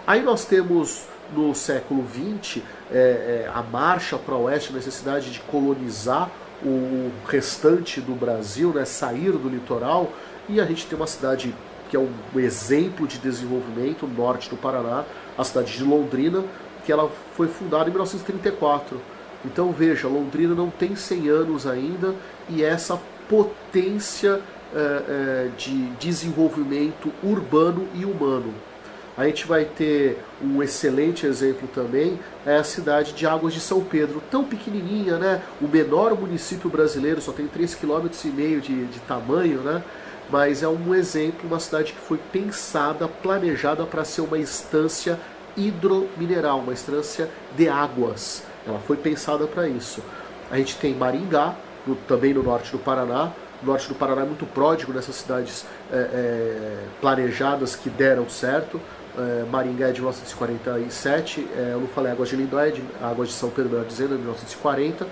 Aí nós temos no século XX é, é, a marcha para o oeste, a necessidade de colonizar o restante do Brasil, né, sair do litoral, e a gente tem uma cidade que é um exemplo de desenvolvimento, norte do Paraná, a cidade de Londrina, que ela foi fundada em 1934. Então veja, Londrina não tem 100 anos ainda e essa potência é, é, de desenvolvimento urbano e humano. A gente vai ter um excelente exemplo também, é a cidade de Águas de São Pedro, tão pequenininha, né? O menor município brasileiro, só tem 3,5 km de, de tamanho, né? Mas é um exemplo, uma cidade que foi pensada, planejada para ser uma instância hidromineral, uma instância de águas. Ela foi pensada para isso. A gente tem Maringá, no, também no norte do Paraná. O norte do Paraná é muito pródigo nessas cidades é, é, planejadas que deram certo. É, Maringá é de 1947, é, eu não falei Águas de Lindóia, de, Águas de São Pedro, melhor dizendo, é de 1940.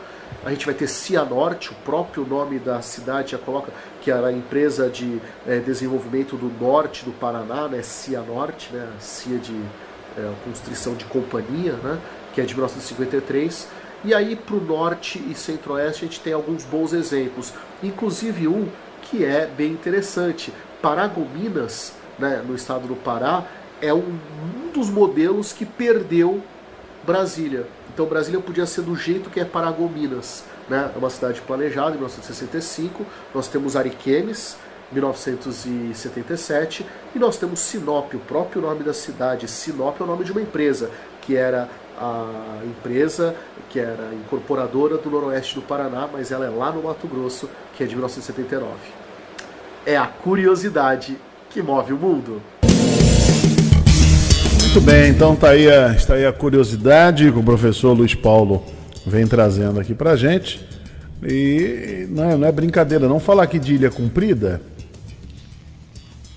A gente vai ter Cianorte, o próprio nome da cidade já coloca que era a empresa de é, desenvolvimento do norte do Paraná, né, Cianorte, né, CIA de é, construção de companhia, né, que é de 1953. E aí para o norte e centro-oeste a gente tem alguns bons exemplos, inclusive um que é bem interessante. Paragominas, né, no estado do Pará, é um, um dos modelos que perdeu Brasília. Então Brasília podia ser do jeito que é Paragominas. Né? É uma cidade planejada em 1965. Nós temos Ariquemes, 1977, e nós temos Sinop, o próprio nome da cidade. Sinop é o nome de uma empresa, que era a empresa que era incorporadora do Noroeste do Paraná, mas ela é lá no Mato Grosso, que é de 1979. É a curiosidade que move o mundo. Muito bem, então tá aí a, está aí a curiosidade que o professor Luiz Paulo vem trazendo aqui pra gente. E não é, não é brincadeira, não falar aqui de Ilha Cumprida.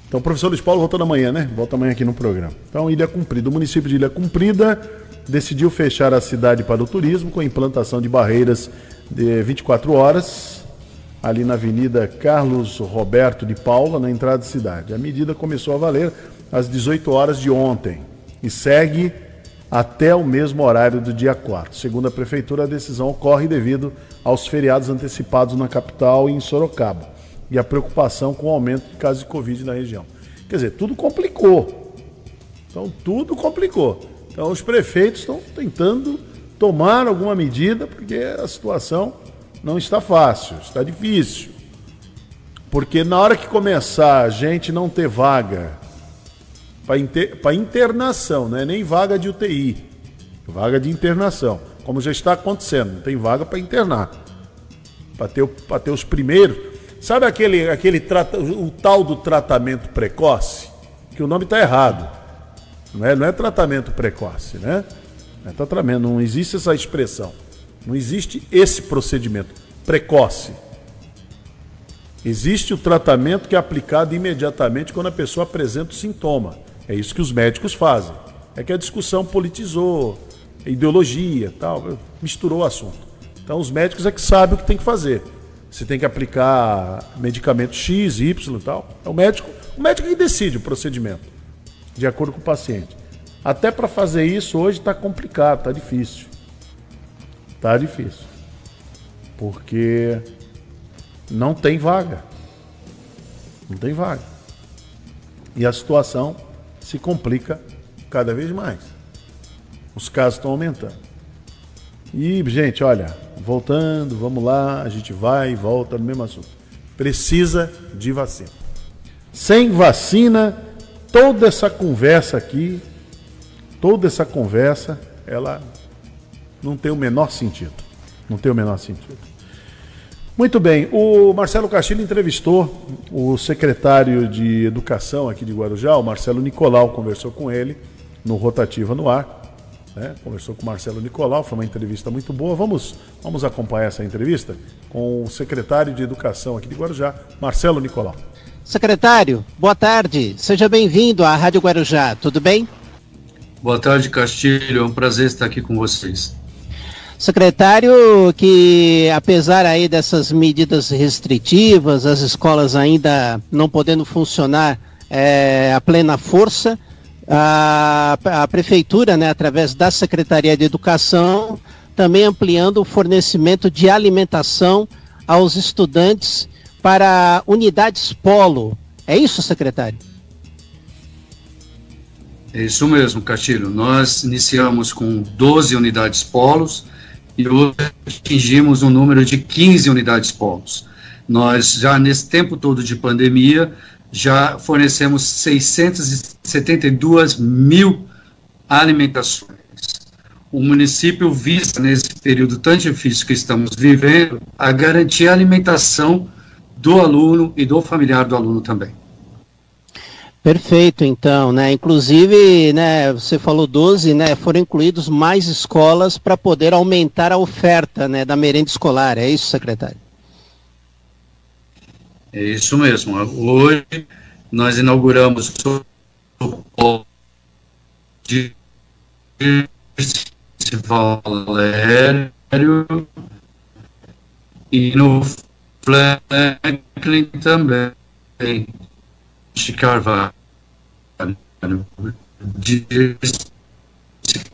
Então, o professor Luiz Paulo volta amanhã, né? Volta amanhã aqui no programa. Então, Ilha Cumprida. O município de Ilha Cumprida decidiu fechar a cidade para o turismo com implantação de barreiras de 24 horas ali na Avenida Carlos Roberto de Paula, na entrada da cidade. A medida começou a valer às 18 horas de ontem e segue até o mesmo horário do dia 4. Segundo a Prefeitura, a decisão ocorre devido aos feriados antecipados na capital e em Sorocaba e a preocupação com o aumento de casos de Covid na região. Quer dizer, tudo complicou. Então, tudo complicou. Então, os prefeitos estão tentando tomar alguma medida porque a situação não está fácil, está difícil. Porque na hora que começar a gente não ter vaga para inter, internação, não é nem vaga de UTI, vaga de internação, como já está acontecendo, não tem vaga para internar. Para ter, ter os primeiros. Sabe aquele, aquele o tal do tratamento precoce? Que o nome está errado. Não é, não é tratamento precoce, né? Não, é tratamento, não existe essa expressão. Não existe esse procedimento precoce. Existe o tratamento que é aplicado imediatamente quando a pessoa apresenta o sintoma. É isso que os médicos fazem. É que a discussão politizou, ideologia, tal, misturou o assunto. Então os médicos é que sabem o que tem que fazer. Se tem que aplicar medicamento X, Y e tal. É o médico, o médico que decide o procedimento, de acordo com o paciente. Até para fazer isso hoje está complicado, está difícil. Está difícil. Porque não tem vaga. Não tem vaga. E a situação se complica cada vez mais. Os casos estão aumentando. E, gente, olha, voltando, vamos lá, a gente vai e volta no mesmo assunto. Precisa de vacina. Sem vacina, toda essa conversa aqui, toda essa conversa, ela não tem o menor sentido. Não tem o menor sentido. Muito bem, o Marcelo Castilho entrevistou o secretário de Educação aqui de Guarujá, o Marcelo Nicolau, conversou com ele no Rotativa no Ar. Né? Conversou com o Marcelo Nicolau, foi uma entrevista muito boa. Vamos, vamos acompanhar essa entrevista com o secretário de Educação aqui de Guarujá, Marcelo Nicolau. Secretário, boa tarde. Seja bem-vindo à Rádio Guarujá. Tudo bem? Boa tarde, Castilho. É um prazer estar aqui com vocês. Secretário, que apesar aí dessas medidas restritivas, as escolas ainda não podendo funcionar é, a plena força, a, a prefeitura, né, através da Secretaria de Educação, também ampliando o fornecimento de alimentação aos estudantes para unidades polo. É isso, secretário? É isso mesmo, Castilho. Nós iniciamos com 12 unidades polos e hoje atingimos um número de 15 unidades polos. Nós já nesse tempo todo de pandemia já fornecemos 672 mil alimentações. O município visa, nesse período tão difícil que estamos vivendo, a garantir a alimentação do aluno e do familiar do aluno também. Perfeito, então, né? Inclusive, né, você falou 12, né? Foram incluídos mais escolas para poder aumentar a oferta né, da merenda escolar, é isso, secretário? É isso mesmo. Hoje nós inauguramos o de Valério e no Franklin também de Carvalho de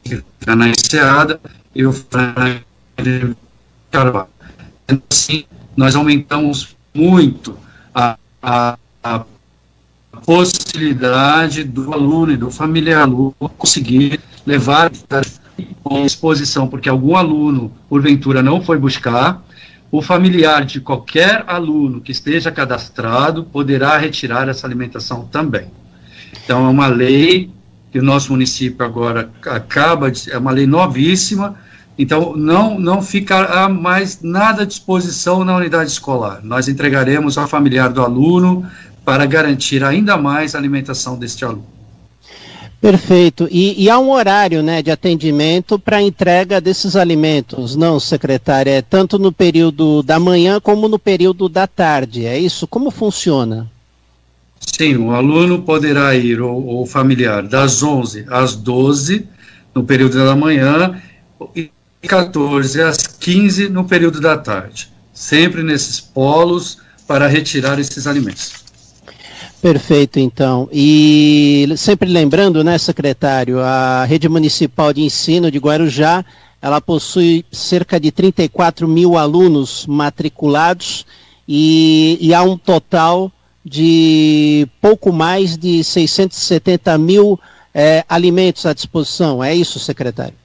ficar na enseada e o Franklin Carvalho. Assim, nós aumentamos muito a, a, a possibilidade do aluno e do familiar aluno conseguir levar exposição, porque algum aluno, porventura, não foi buscar, o familiar de qualquer aluno que esteja cadastrado poderá retirar essa alimentação também. Então, é uma lei que o nosso município agora acaba de. É uma lei novíssima, então não, não ficará mais nada à disposição na unidade escolar. Nós entregaremos ao familiar do aluno para garantir ainda mais a alimentação deste aluno. Perfeito. E, e há um horário né, de atendimento para entrega desses alimentos, não, secretária? É tanto no período da manhã como no período da tarde, é isso? Como funciona? Sim, o aluno poderá ir, ou o familiar, das 11 às 12, no período da manhã, e 14 às 15 no período da tarde. Sempre nesses polos para retirar esses alimentos. Perfeito, então. E sempre lembrando, né, secretário, a Rede Municipal de Ensino de Guarujá, ela possui cerca de 34 mil alunos matriculados e, e há um total de pouco mais de 670 mil é, alimentos à disposição. É isso, secretário?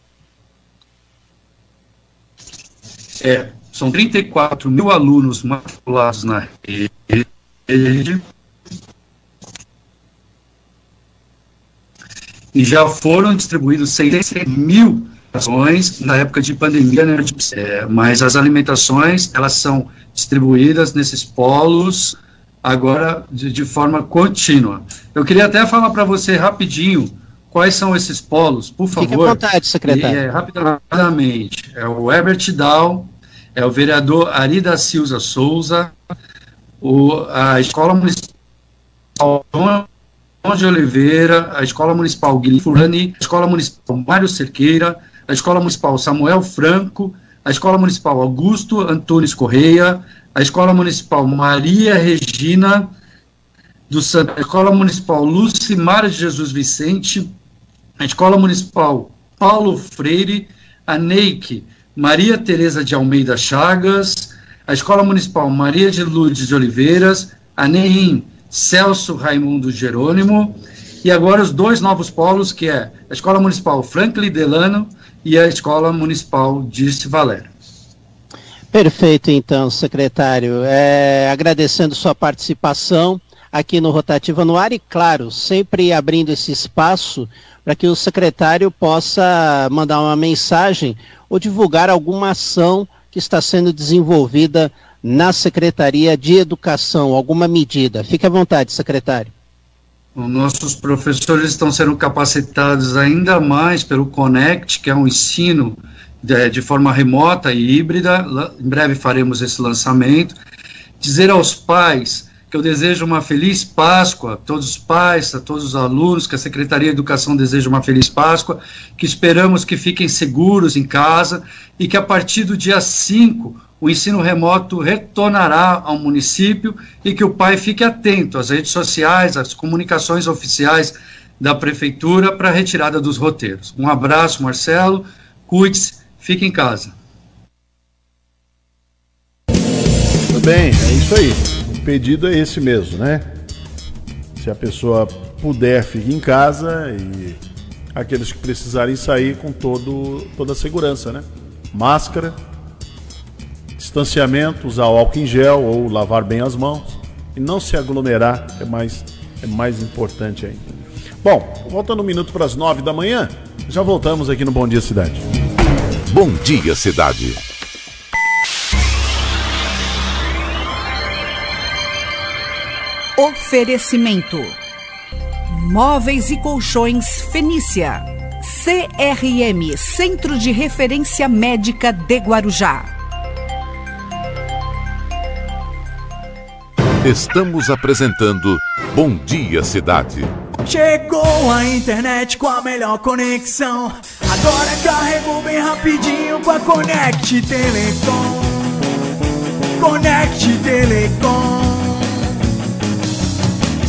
É, são 34 mil alunos matriculados na rede e já foram distribuídos 600 mil ações na época de pandemia, né, é, mas as alimentações, elas são distribuídas nesses polos agora de, de forma contínua. Eu queria até falar para você rapidinho quais são esses polos, por favor. Fique à vontade, secretário. E, é, rapidamente, é o Herbert Dow, é o vereador Ari da Silva Souza, o, a Escola Municipal de Oliveira, a Escola Municipal Guilherme Furani, a Escola Municipal Mário Cerqueira, a Escola Municipal Samuel Franco, a Escola Municipal Augusto Antunes Correia, a Escola Municipal Maria Regina do Santo, a Escola Municipal Lucimar Jesus Vicente, a Escola Municipal Paulo Freire, a NEIC Maria Tereza de Almeida Chagas, a Escola Municipal Maria de Lourdes de Oliveiras, a NEIM Celso Raimundo Jerônimo, e agora os dois novos polos, que é a Escola Municipal Franklin Delano e a Escola Municipal Dirce Valério. Perfeito, então, secretário. É, agradecendo sua participação aqui no Rotativa no Ar e, claro, sempre abrindo esse espaço para que o secretário possa mandar uma mensagem ou divulgar alguma ação que está sendo desenvolvida na Secretaria de Educação, alguma medida? Fique à vontade, secretário. Os nossos professores estão sendo capacitados ainda mais pelo Connect, que é um ensino de, de forma remota e híbrida. Em breve faremos esse lançamento. Dizer aos pais que eu desejo uma feliz Páscoa a todos os pais, a todos os alunos, que a Secretaria de Educação deseja uma feliz Páscoa, que esperamos que fiquem seguros em casa e que a partir do dia 5 o ensino remoto retornará ao município e que o pai fique atento às redes sociais, às comunicações oficiais da prefeitura para a retirada dos roteiros. Um abraço, Marcelo, cuide-se, fique em casa. Tudo bem, é isso aí. Pedido é esse mesmo, né? Se a pessoa puder, fique em casa e aqueles que precisarem sair com todo, toda a segurança, né? Máscara, distanciamento, usar o álcool em gel ou lavar bem as mãos e não se aglomerar é mais, é mais importante ainda. Bom, voltando um minuto para as nove da manhã, já voltamos aqui no Bom Dia Cidade. Bom Dia Cidade. Oferecimento: Móveis e Colchões Fenícia. CRM Centro de Referência Médica de Guarujá. Estamos apresentando Bom Dia Cidade. Chegou a internet com a melhor conexão. Agora carregou bem rapidinho com a Connect Telecom. Connect Telecom.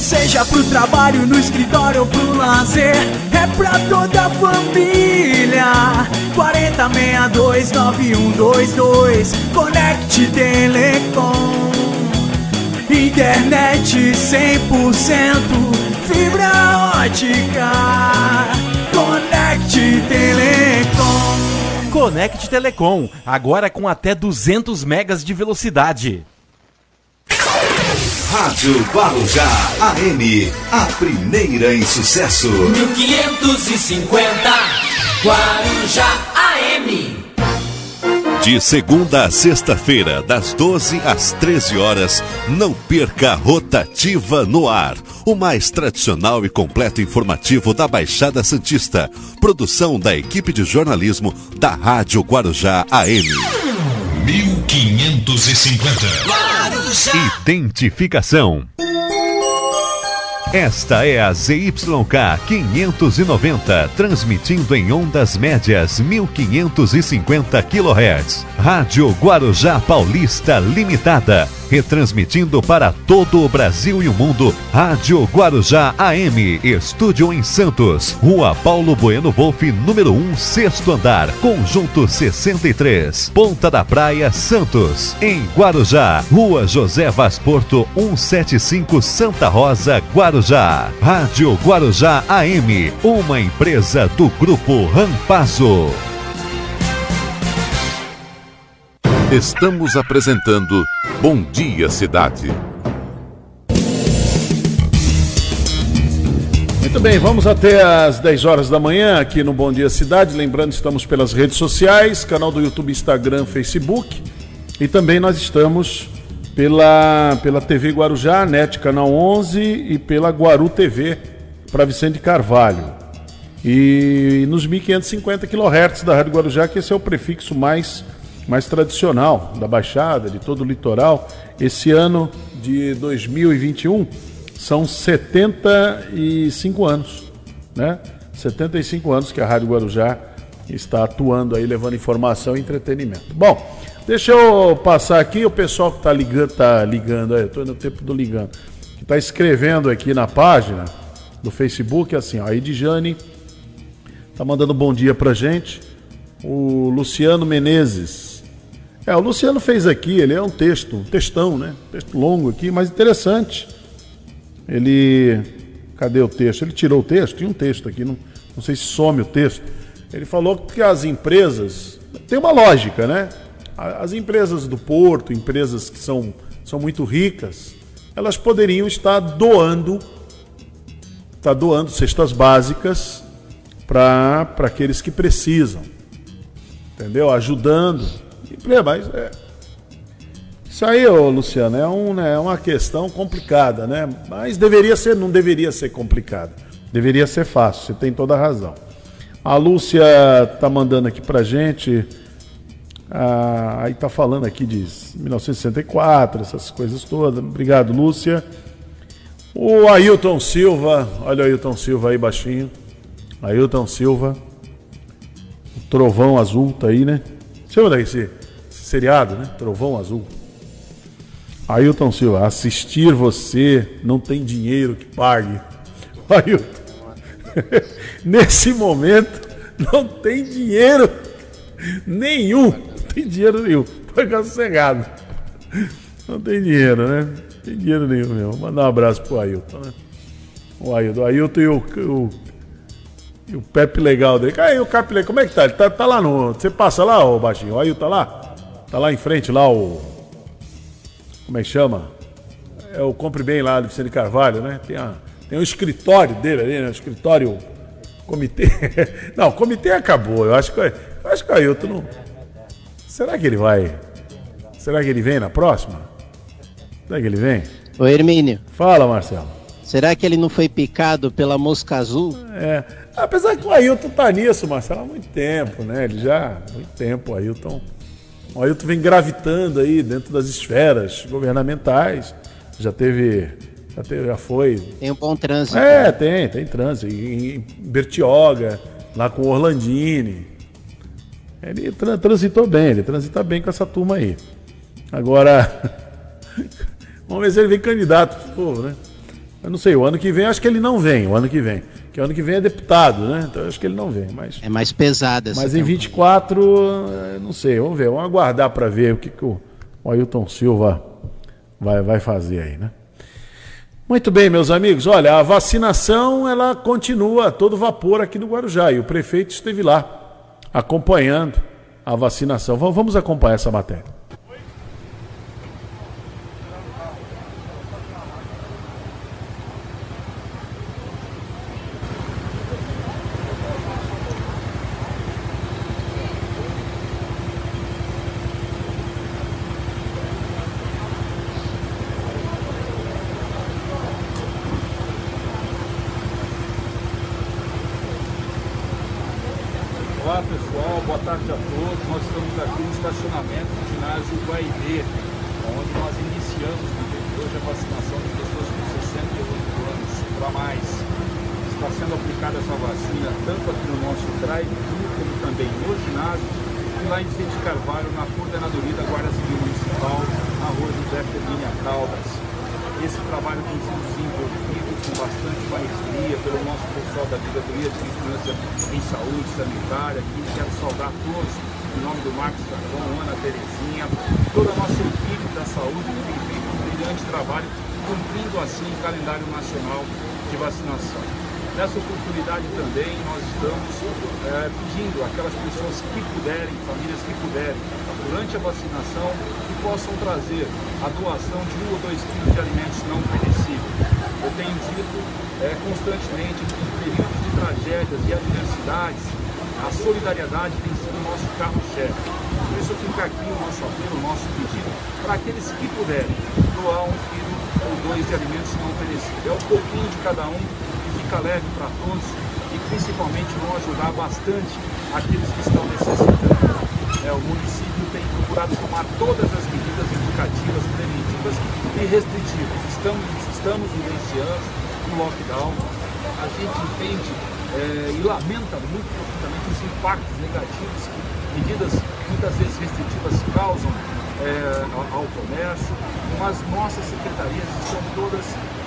Seja pro trabalho, no escritório ou pro lazer, é pra toda a família. 4062 9122 Connect Telecom. Internet 100%, fibra ótica. Connect Telecom. Connect Telecom, agora com até 200 megas de velocidade. Rádio Guarujá AM, a primeira em sucesso. 1550 Guarujá AM. De segunda a sexta-feira, das 12 às 13 horas, não perca a Rotativa no Ar, o mais tradicional e completo informativo da Baixada Santista. Produção da equipe de jornalismo da Rádio Guarujá AM. 1550. Guarujá. Identificação. Esta é a ZYK 590, transmitindo em ondas médias 1550 kHz. Rádio Guarujá Paulista Limitada, retransmitindo para todo o Brasil e o mundo. Rádio Guarujá AM, estúdio em Santos, Rua Paulo Bueno Wolff, número 1, sexto andar, conjunto 63, Ponta da Praia, Santos. Em Guarujá, Rua José Vaz Porto, 175 Santa Rosa, Guarujá. Rádio Guarujá AM, uma empresa do Grupo Rampazo. Estamos apresentando Bom Dia Cidade. Muito bem, vamos até às 10 horas da manhã aqui no Bom Dia Cidade. Lembrando, estamos pelas redes sociais, canal do YouTube, Instagram, Facebook. E também nós estamos pela, pela TV Guarujá, NET Canal 11 e pela Guaru TV para Vicente Carvalho. E nos 1550 kHz da Rádio Guarujá, que esse é o prefixo mais, mais tradicional da Baixada, de todo o litoral. Esse ano de 2021 são 75 anos, né? 75 anos que a Rádio Guarujá está atuando aí, levando informação e entretenimento. Bom, deixa eu passar aqui, o pessoal que está ligando, tá ligando, aí, eu estou no tempo do ligando, que está escrevendo aqui na página do Facebook, assim, ó, a Edjane tá mandando bom dia pra gente. O Luciano Menezes. É, o Luciano fez aqui, ele é um texto, um textão, né? texto longo aqui, mas interessante. Ele. Cadê o texto? Ele tirou o texto? Tinha um texto aqui, não, não sei se some o texto. Ele falou que as empresas. Tem uma lógica, né? As empresas do porto, empresas que são, são muito ricas, elas poderiam estar doando, tá doando cestas básicas para aqueles que precisam. Entendeu? Ajudando. Mas é, isso aí, ô, Luciano, é, um, né, é uma questão complicada, né? Mas deveria ser, não deveria ser complicada. Deveria ser fácil, você tem toda a razão. A Lúcia tá mandando aqui pra gente. Ah, aí tá falando aqui de 1964, essas coisas todas. Obrigado, Lúcia. O Ailton Silva, olha o Ailton Silva aí baixinho. Ailton Silva. O Trovão Azul tá aí, né? Você lembra desse seriado, né? Trovão Azul. Ailton Silva, assistir você não tem dinheiro que pague. [laughs] Ailton, [laughs] nesse momento não tem dinheiro nenhum. Não tem dinheiro nenhum. Fica sossegado. Não tem dinheiro, né? Não tem dinheiro nenhum mesmo. Mandar um abraço pro Ailton, né? O Ailton, o Ailton e o, o E o Pepe legal dele. Aí o legal, como é que tá? Ele tá, tá lá no. Você passa lá, ô baixinho? O Ailton tá lá? Tá lá em frente, lá o. Como é que chama? É o Compre Bem lá Vicente Carvalho, né? Tem, a, tem o escritório dele ali, né? O escritório. Comitê. [laughs] Não, o comitê acabou. Eu acho que, eu acho que o Ailton não. Será que ele vai. Será que ele vem na próxima? Será que ele vem? Ô Hermínio, Fala, Marcelo. será que ele não foi picado pela mosca azul? É. Apesar que o Ailton tá nisso, Marcelo, há muito tempo, né? Ele já. há Muito tempo, o Ailton. O Ailton vem gravitando aí dentro das esferas governamentais. Já teve. Já, teve, já foi. Tem um bom trânsito. É, tem, tem trânsito. Em Bertioga, lá com o Orlandini. Ele tra- transitou bem, ele transita bem com essa turma aí. Agora. [laughs] Vamos ver se ele vem candidato de novo, né? Eu não sei, o ano que vem acho que ele não vem, o ano que vem. O ano que vem é deputado, né? Então acho que ele não vem. Mas, É mais pesada essa mas em campanha. 24, eh, não sei, vamos ver, vamos aguardar para ver o que, que o, o Ailton Silva vai, vai fazer aí, né? Muito bem, meus amigos. Olha, a vacinação ela continua a todo vapor aqui no Guarujá e o prefeito esteve lá acompanhando a vacinação. Va- Vamos acompanhar essa matéria. Olá pessoal, boa tarde a todos. Nós estamos aqui no estacionamento do ginásio Guaibê, onde nós iniciamos no dia de hoje a vacinação de pessoas com 68 anos para mais. Está sendo aplicada essa vacina tanto aqui no nosso drive-thru como também no ginásio e lá em Vicente Carvalho, na coordenadoria da Guarda Civil Municipal, na rua José Fermínia Caldas. Esse trabalho tem sido desenvolvido com bastante maestria pelo nosso pessoal da Diretoria de Vigilância em Saúde Sanitária, que quero saudar a todos, em nome do Marcos Carvão, Ana Terezinha, toda a nossa equipe da saúde que tem feito um brilhante trabalho, cumprindo assim o calendário nacional de vacinação. Nessa oportunidade também nós estamos eh, pedindo aquelas pessoas que puderem, famílias que puderem, durante a vacinação, que possam trazer a doação de um ou dois quilos de alimentos não perecíveis. Eu tenho dito eh, constantemente que em períodos de tragédias e adversidades, a solidariedade tem sido o nosso carro-chefe. Por isso fica aqui o nosso apelo, o nosso pedido para aqueles que puderem doar um quilo ou dois de alimentos não perecíveis. É um pouquinho de cada um que fica leve para todos e principalmente vão ajudar bastante aqueles que estão necessitando. É, o município tem procurado tomar todas as medidas educativas, preventivas e restritivas. Estamos, estamos vivenciando um lockdown. A gente entende é, e lamenta muito profundamente os impactos negativos que medidas muitas vezes restritivas causam é, ao, comércio, mas nossas secretarias estão todas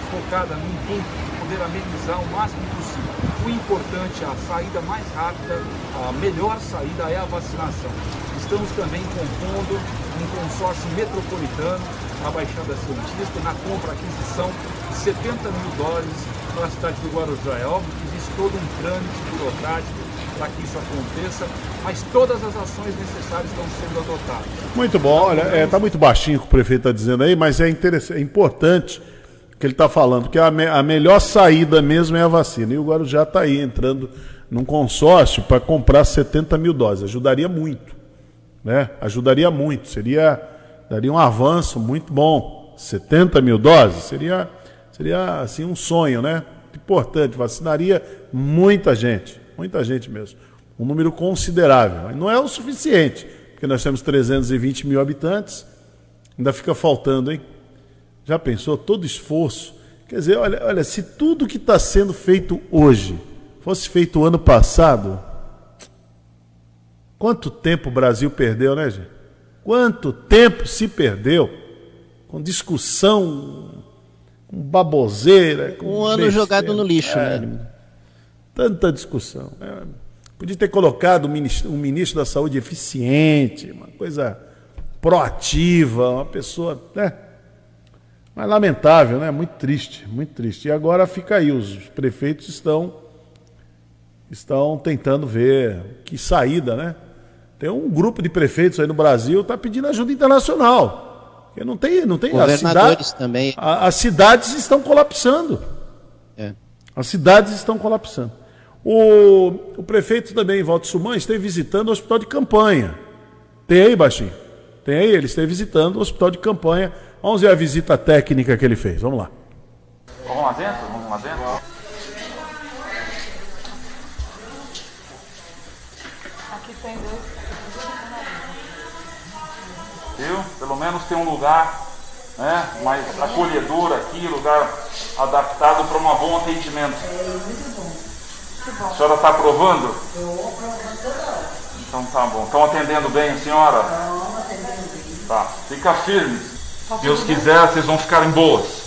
focadas no intuito de poder amenizar o máximo possível. O importante é a saída mais rápida, a melhor saída é a vacinação. Estamos também compondo um consórcio metropolitano, a Baixada Santista, na compra aquisição de 70 mil dólares para a cidade do Guarujá. É óbvio que existe todo um trâmite burocrático para que isso aconteça, mas todas as ações necessárias estão sendo adotadas. Muito bom, olha, é, tá muito baixinho o que o prefeito está dizendo aí, mas é, interessante, é importante que ele está falando, que a, me- a melhor saída mesmo é a vacina. E o Guarujá está aí entrando num consórcio para comprar 70 mil doses. Ajudaria muito, né? Ajudaria muito, seria daria um avanço muito bom. 70 mil doses seria seria assim um sonho, né? Importante, vacinaria muita gente, muita gente mesmo, um número considerável. Não é o suficiente, porque nós temos 320 mil habitantes, ainda fica faltando, hein? Já pensou todo esforço? Quer dizer, olha, olha, se tudo que está sendo feito hoje fosse feito ano passado, quanto tempo o Brasil perdeu, né, gente? Quanto tempo se perdeu com discussão, com baboseira, com Um ano besteira. jogado no lixo, É, né? Tanta discussão. É, podia ter colocado um ministro, um ministro da Saúde eficiente, uma coisa proativa, uma pessoa. Né? Mas lamentável, né? Muito triste, muito triste. E agora fica aí, os prefeitos estão estão tentando ver que saída, né? Tem um grupo de prefeitos aí no Brasil que está pedindo ajuda internacional. Porque não tem, não tem. Governadores cidade- também. a- as cidades estão colapsando. É. As cidades estão colapsando. O, o prefeito também, Walter Suman, esteve visitando o hospital de campanha. Tem aí, Baixinho? Tem aí, ele esteve visitando o hospital de campanha. Vamos ver a visita técnica que ele fez. Vamos lá. Vamos lá dentro? Vamos lá dentro? Pelo menos tem um lugar né, mais acolhedor aqui, lugar adaptado para um bom atendimento. A senhora está aprovando? Então tá bom. Estão atendendo bem a senhora? Tá. Fica firme. Deus quiser, vocês vão ficar em boas.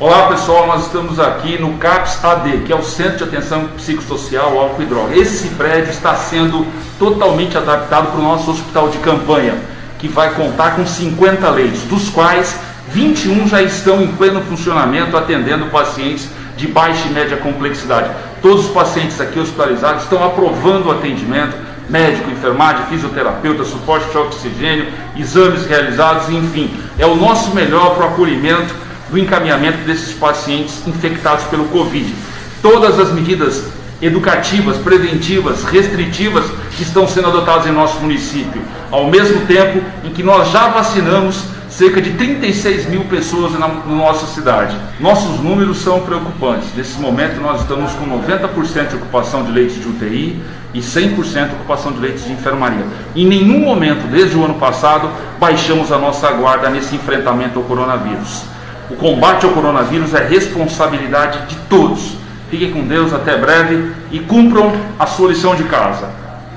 Olá pessoal, nós estamos aqui no CAPS AD, que é o Centro de Atenção Psicossocial, Álcool e Droga. Esse prédio está sendo totalmente adaptado para o nosso hospital de campanha, que vai contar com 50 leitos, dos quais 21 já estão em pleno funcionamento, atendendo pacientes de baixa e média complexidade. Todos os pacientes aqui hospitalizados estão aprovando o atendimento, médico, enfermagem, fisioterapeuta, suporte de oxigênio, exames realizados, enfim, é o nosso melhor para o acolhimento do encaminhamento desses pacientes infectados pelo Covid. Todas as medidas educativas, preventivas, restritivas estão sendo adotadas em nosso município, ao mesmo tempo em que nós já vacinamos cerca de 36 mil pessoas na, na nossa cidade. Nossos números são preocupantes. Nesse momento, nós estamos com 90% de ocupação de leitos de UTI e 100% de ocupação de leitos de enfermaria. Em nenhum momento, desde o ano passado, baixamos a nossa guarda nesse enfrentamento ao coronavírus. O combate ao coronavírus é responsabilidade de todos. Fiquem com Deus, até breve e cumpram a sua lição de casa.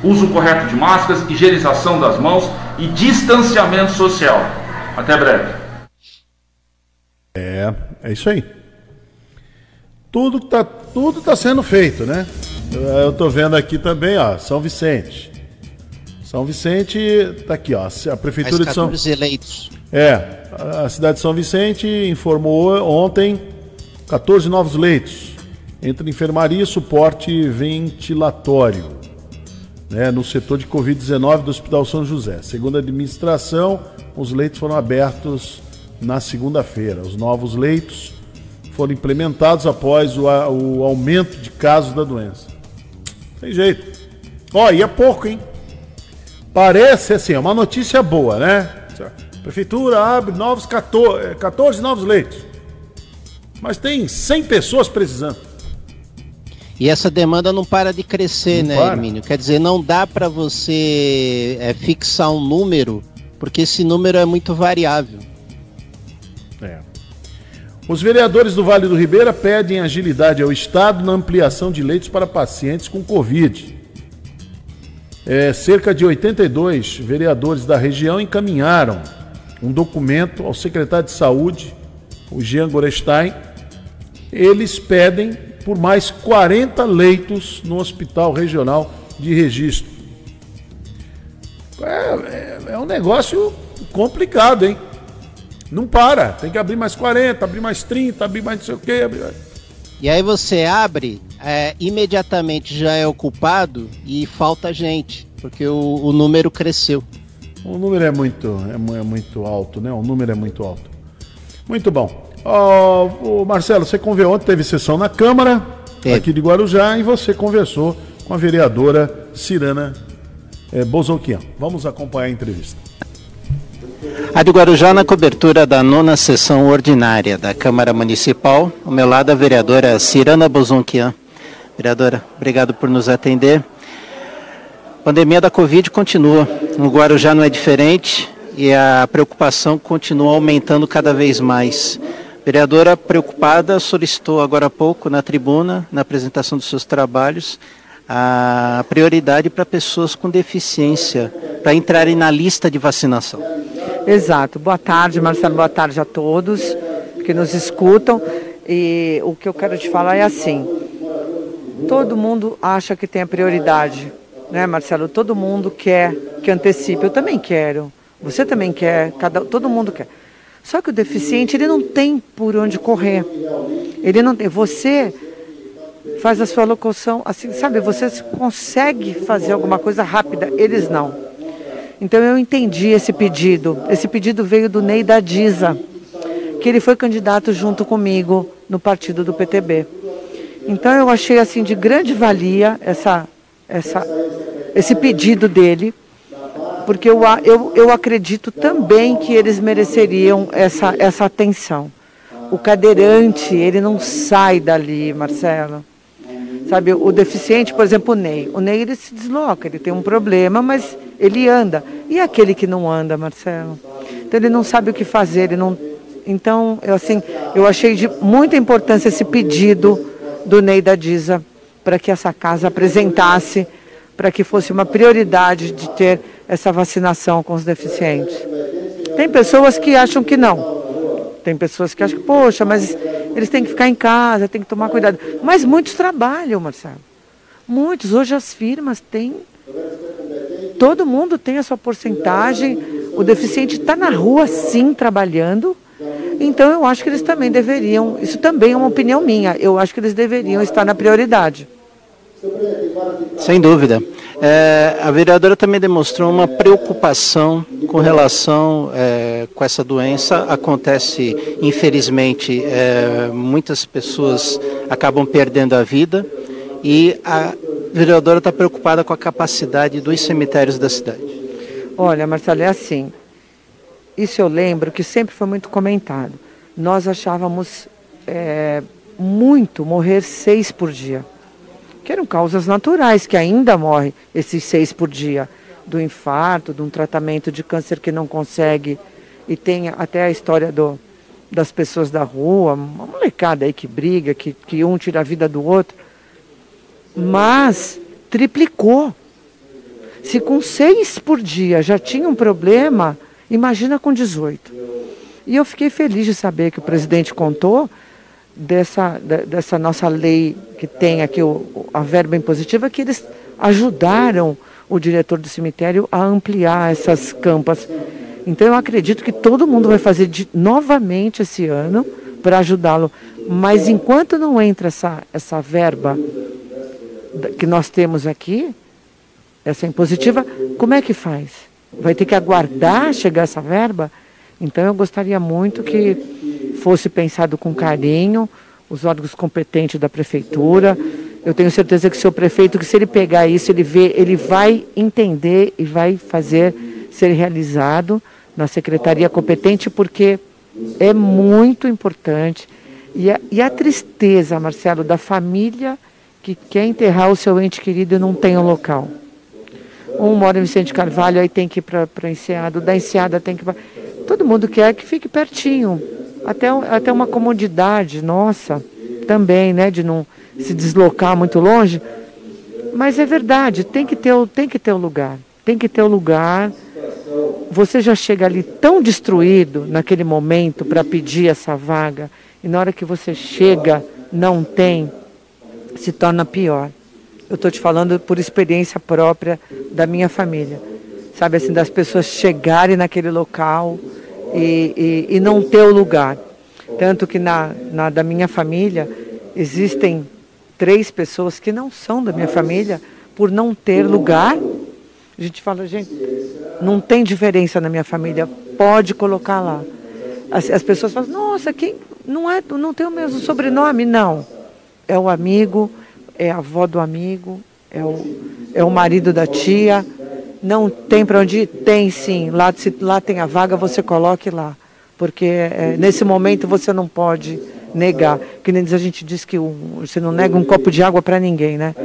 Uso correto de máscaras, higienização das mãos e distanciamento social. Até breve. É, é isso aí. Tudo tá, tudo tá sendo feito, né? Eu, tô vendo aqui também, ó, São Vicente. São Vicente tá aqui, ó, a prefeitura de São 14 eleitos. É, a cidade de São Vicente informou ontem 14 novos leitos entre enfermaria e suporte ventilatório né, no setor de Covid-19 do Hospital São José. Segundo a administração, os leitos foram abertos na segunda-feira. Os novos leitos foram implementados após o, o aumento de casos da doença. Tem jeito. Ó, e é pouco, hein? Parece assim, é uma notícia boa, né? Prefeitura abre novos 14, eh, 14 novos leitos. Mas tem 100 pessoas precisando. E essa demanda não para de crescer, Não né, para. Hermínio? Quer dizer, não dá para você é, fixar um número, porque esse número é muito variável. É. Os vereadores do Vale do Ribeira pedem agilidade ao Estado na ampliação de leitos para pacientes com Covid. É, cerca de 82 vereadores da região encaminharam um documento ao secretário de Saúde, o Jean Gorestein. Eles pedem por mais 40 leitos no Hospital Regional de Registro. É, é- é um negócio complicado, hein? Não para. Tem que abrir mais 40, abrir mais 30, abrir mais não sei o quê. Abrir... E aí você abre, é, imediatamente já é ocupado e falta gente, porque o, o número cresceu. O número é muito, é, é muito alto, né? O número é muito alto. Muito bom. Ó, o Marcelo, você conversou ontem, teve sessão na Câmara, aqui de Guarujá, e você conversou com a vereadora Cirana é. Vamos acompanhar a entrevista. A de Guarujá na cobertura da nona sessão ordinária da Câmara Municipal. Ao meu lado a vereadora Cirana Bozonquian. Vereadora, obrigado por nos atender. A pandemia da Covid continua. No Guarujá não é diferente e a preocupação continua aumentando cada vez mais. Vereadora preocupada solicitou agora há pouco na tribuna, na apresentação dos seus trabalhos, a prioridade para pessoas com deficiência para entrarem na lista de vacinação. Exato. Boa tarde, Marcelo. Boa tarde a todos que nos escutam. E o que eu quero te falar é assim: todo mundo acha que tem a prioridade, né, Marcelo? Todo mundo quer que antecipe. Eu também quero. Você também quer. Cada, todo mundo quer. Só que o deficiente ele não tem por onde correr. Ele não tem. Você faz a sua locução assim, sabe? Você consegue fazer alguma coisa rápida, eles não. Então eu entendi esse pedido. Esse pedido veio do Ney da Diza, que ele foi candidato junto comigo no partido do PTB. Então eu achei assim de grande valia essa, essa, esse pedido dele, porque eu, eu, eu acredito também que eles mereceriam essa, essa atenção. O cadeirante, ele não sai dali, Marcelo. Sabe, o deficiente, por exemplo, o Ney. O Ney, ele se desloca, ele tem um problema, mas ele anda. E aquele que não anda, Marcelo? Então, ele não sabe o que fazer, ele não... Então, eu, assim, eu achei de muita importância esse pedido do Ney da Diza para que essa casa apresentasse, para que fosse uma prioridade de ter essa vacinação com os deficientes. Tem pessoas que acham que não. Tem pessoas que acham que, poxa, mas eles têm que ficar em casa, têm que tomar cuidado. Mas muitos trabalham, Marcelo. Muitos. Hoje as firmas têm. Todo mundo tem a sua porcentagem. O deficiente está na rua, sim, trabalhando. Então eu acho que eles também deveriam. Isso também é uma opinião minha. Eu acho que eles deveriam estar na prioridade. Sem dúvida. É, a vereadora também demonstrou uma preocupação com relação é, com essa doença. Acontece, infelizmente, é, muitas pessoas acabam perdendo a vida e a vereadora está preocupada com a capacidade dos cemitérios da cidade. Olha, Marcelo, é assim. Isso eu lembro que sempre foi muito comentado. Nós achávamos é, muito morrer seis por dia que eram causas naturais, que ainda morrem esses seis por dia, do infarto, de um tratamento de câncer que não consegue, e tem até a história do, das pessoas da rua, uma molecada aí que briga, que, que um tira a vida do outro, mas triplicou. Se com seis por dia já tinha um problema, imagina com 18. E eu fiquei feliz de saber que o presidente contou dessa, dessa nossa lei que tem aqui o, a verba impositiva, que eles ajudaram o diretor do cemitério a ampliar essas campas. Então eu acredito que todo mundo vai fazer de, novamente esse ano para ajudá-lo. Mas enquanto não entra essa, essa verba que nós temos aqui, essa impositiva, como é que faz? Vai ter que aguardar chegar essa verba? Então eu gostaria muito que fosse pensado com carinho, os órgãos competentes da prefeitura. Eu tenho certeza que o seu prefeito, que se ele pegar isso, ele vê, ele vai entender e vai fazer ser realizado na secretaria competente, porque é muito importante. E a, e a tristeza, Marcelo, da família que quer enterrar o seu ente querido e não tem um local. Um mora em Vicente Carvalho, aí tem que ir para Enseada, da Enseada tem que ir Todo mundo quer que fique pertinho, até, até uma comodidade nossa também, né, de não se deslocar muito longe. Mas é verdade, tem que ter, tem que ter o lugar, tem que ter o lugar. Você já chega ali tão destruído naquele momento para pedir essa vaga, e na hora que você chega, não tem, se torna pior. Eu estou te falando por experiência própria da minha família. Sabe assim, das pessoas chegarem naquele local e, e, e não ter o lugar. Tanto que na, na da minha família existem três pessoas que não são da minha família por não ter lugar. A gente fala, gente, não tem diferença na minha família, pode colocar lá. As, as pessoas falam, nossa, quem não é, não tem o mesmo sobrenome, não. É o amigo, é a avó do amigo, é o, é o marido da tia. Não tem para onde ir? Tem sim. Lá, se lá tem a vaga, você coloque lá porque é, nesse momento você não pode negar. Que nem a gente diz que um, você não nega um copo de água para ninguém, né?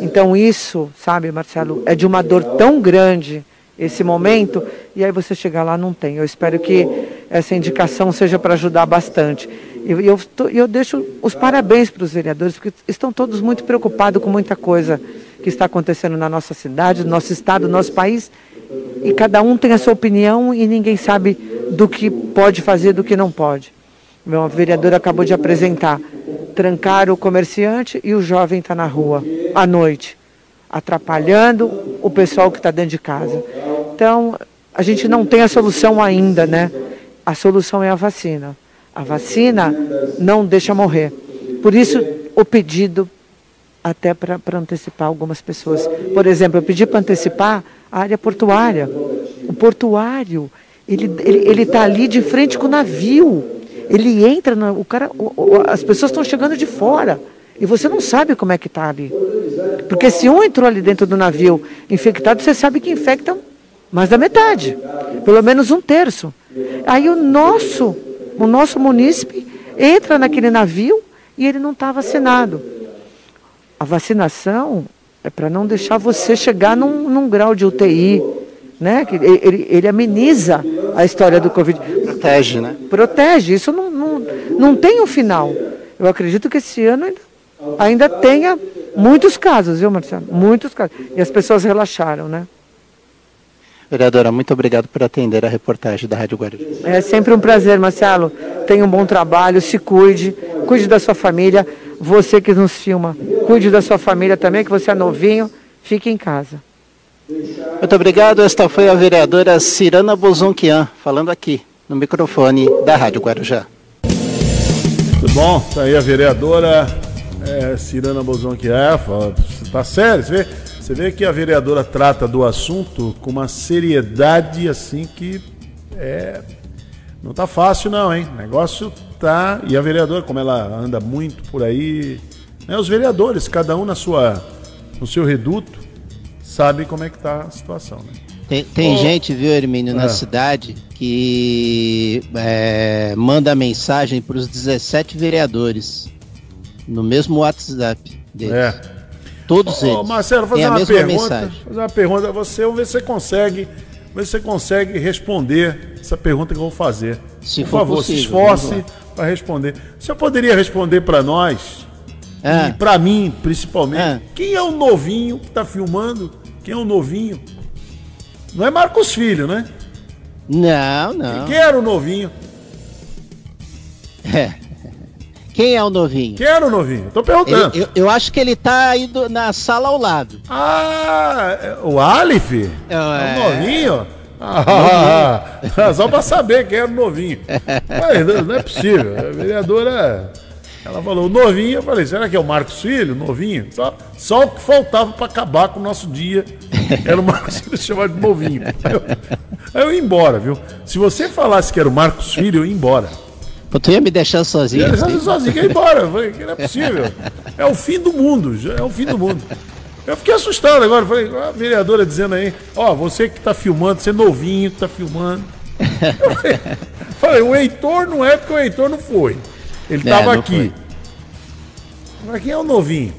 Então isso, sabe, Marcelo, é de uma dor tão grande esse momento, e aí você chegar lá não tem. Eu espero que essa indicação seja para ajudar bastante. E eu, eu, deixo os parabéns para os vereadores, porque estão todos muito preocupados com muita coisa que está acontecendo na nossa cidade, no nosso estado, no nosso país, e cada um tem a sua opinião e ninguém sabe do que pode fazer, do que não pode. Meu vereador acabou de apresentar. Trancar o comerciante e o jovem está na rua à noite, atrapalhando o pessoal que está dentro de casa. Então, a gente não tem a solução ainda, né? A solução é a vacina. A vacina não deixa morrer. Por isso, o pedido até para antecipar algumas pessoas. Por exemplo, eu pedi para antecipar a área portuária. O portuário, ele está ele, ele tá ali de frente com o navio. Ele entra, na, o cara, o, o, as pessoas estão chegando de fora. E você não sabe como é que está ali. Porque se um entrou ali dentro do navio infectado, você sabe que infecta mais da metade. Pelo menos um terço. Aí o nosso, o nosso munícipe entra naquele navio e ele não está vacinado. A vacinação é para não deixar você chegar num, num grau de UTI, né? Ele, ele ameniza a história do Covid. Protege, né? Protege. Isso não, não, não tem um final. Eu acredito que esse ano ainda, ainda tenha muitos casos, viu, Marcelo? Muitos casos. E as pessoas relaxaram, né? Vereadora, muito obrigado por atender a reportagem da Rádio Guarujá. É sempre um prazer, Marcelo. Tenha um bom trabalho, se cuide, cuide da sua família. Você que nos filma, cuide da sua família também, que você é novinho, fique em casa. Muito obrigado. Esta foi a vereadora Cirana Bozonquian, falando aqui no microfone da Rádio Guarujá. Muito bom, tá aí a vereadora é, Cirana Bozonquian, fala, tá sério, você vê? Você vê que a vereadora trata do assunto com uma seriedade assim que é não tá fácil não, hein? O negócio tá e a vereadora, como ela anda muito por aí, né, os vereadores, cada um na sua no seu reduto, sabe como é que tá a situação, né? Tem, tem oh. gente, viu, Hermínio, na é. cidade que é, manda mensagem para os 17 vereadores no mesmo WhatsApp deles. É. Todos eles. Marcelo, fazer uma pergunta. Fazer uma pergunta a você, vamos ver se você consegue. Ver se você consegue responder essa pergunta que eu vou fazer. Se Por favor, possível, se esforce para responder. Você poderia responder para nós, é. e para mim principalmente, é. quem é o novinho que está filmando? Quem é o novinho? Não é Marcos Filho, né? Não, não. Quem era o novinho? É. Quem é o novinho? Quem era o novinho? Tô perguntando. Ele, eu, eu, acho que ele tá aí do, na sala ao lado. Ah, o Alif? É, é o novinho? [laughs] Ah, ah, só pra saber quem era o novinho. Mas não, não é possível. A vereadora. Ela falou, o novinho, eu falei, será que é o Marcos Filho, novinho? Só, só o que faltava para acabar com o nosso dia era o Marcos Filho [laughs] chamado de novinho. Aí eu, aí eu ia embora, viu? Se você falasse que era o Marcos Filho, eu ia embora. Pô, tu ia me deixar sozinho? Ia deixar sozinho, ia embora. Falei, que não é possível. É o fim do mundo, é o fim do mundo. Eu fiquei assustado agora. Falei, a vereadora dizendo aí, ó, você que tá filmando, você novinho que tá filmando. Falei, falei, o Heitor não é porque o Heitor não foi. Ele é, tava aqui. Mas quem é o novinho?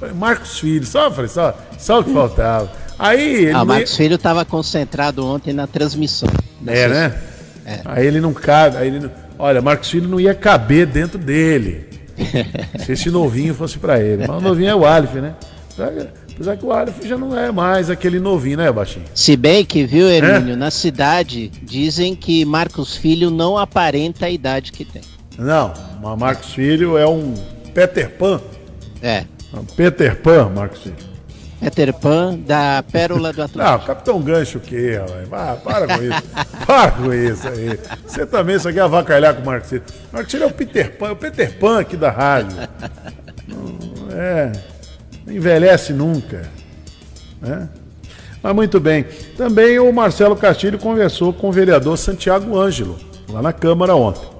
Falei, Marcos Filho, só, falei, só, só o que faltava. Aí ele. Ah, o Marcos Filho estava concentrado ontem na transmissão. É, né? É. Aí ele não cabe, aí ele não Olha, Marcos Filho não ia caber dentro dele. [laughs] se esse novinho fosse para ele. Mas o novinho é o Alif, né? Apesar que o Alif já não é mais aquele novinho, né, Baixinho? Se bem que, viu, Hermínio, é? na cidade dizem que Marcos Filho não aparenta a idade que tem. Não, mas Marcos Filho é um Peter Pan. É. Um Peter Pan, Marcos Filho. Peter Pan da Pérola do Atlântico. Não, Capitão Gancho o quê, rapaz? Ah, para com isso. para com isso aí. Você também só quer avacalhar com o. Marcos Ciro é o Peter Pan, é o Peter Pan aqui da rádio. É, não envelhece nunca. Né? Mas muito bem. Também o Marcelo Castilho conversou com o vereador Santiago Ângelo, lá na Câmara ontem.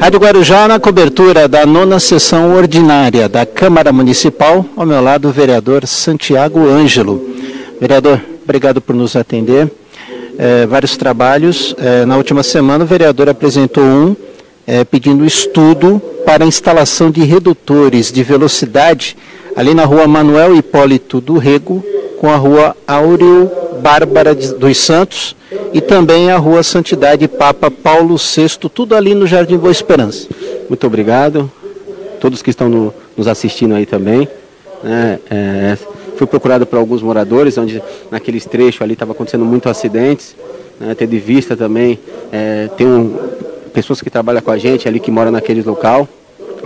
Rádio Guarujá na cobertura da nona sessão ordinária da Câmara Municipal, ao meu lado o vereador Santiago Ângelo. Vereador, obrigado por nos atender. É, vários trabalhos. É, na última semana o vereador apresentou um é, pedindo estudo para instalação de redutores de velocidade ali na rua Manuel Hipólito do Rego com a rua Áureo Bárbara dos Santos e também a Rua Santidade Papa Paulo VI, tudo ali no Jardim Boa Esperança. Muito obrigado, todos que estão no, nos assistindo aí também. Né? É, fui procurado por alguns moradores, onde naqueles trechos ali estava acontecendo muitos acidentes, né? tendo vista também, é, tem um, pessoas que trabalham com a gente ali que moram naquele local,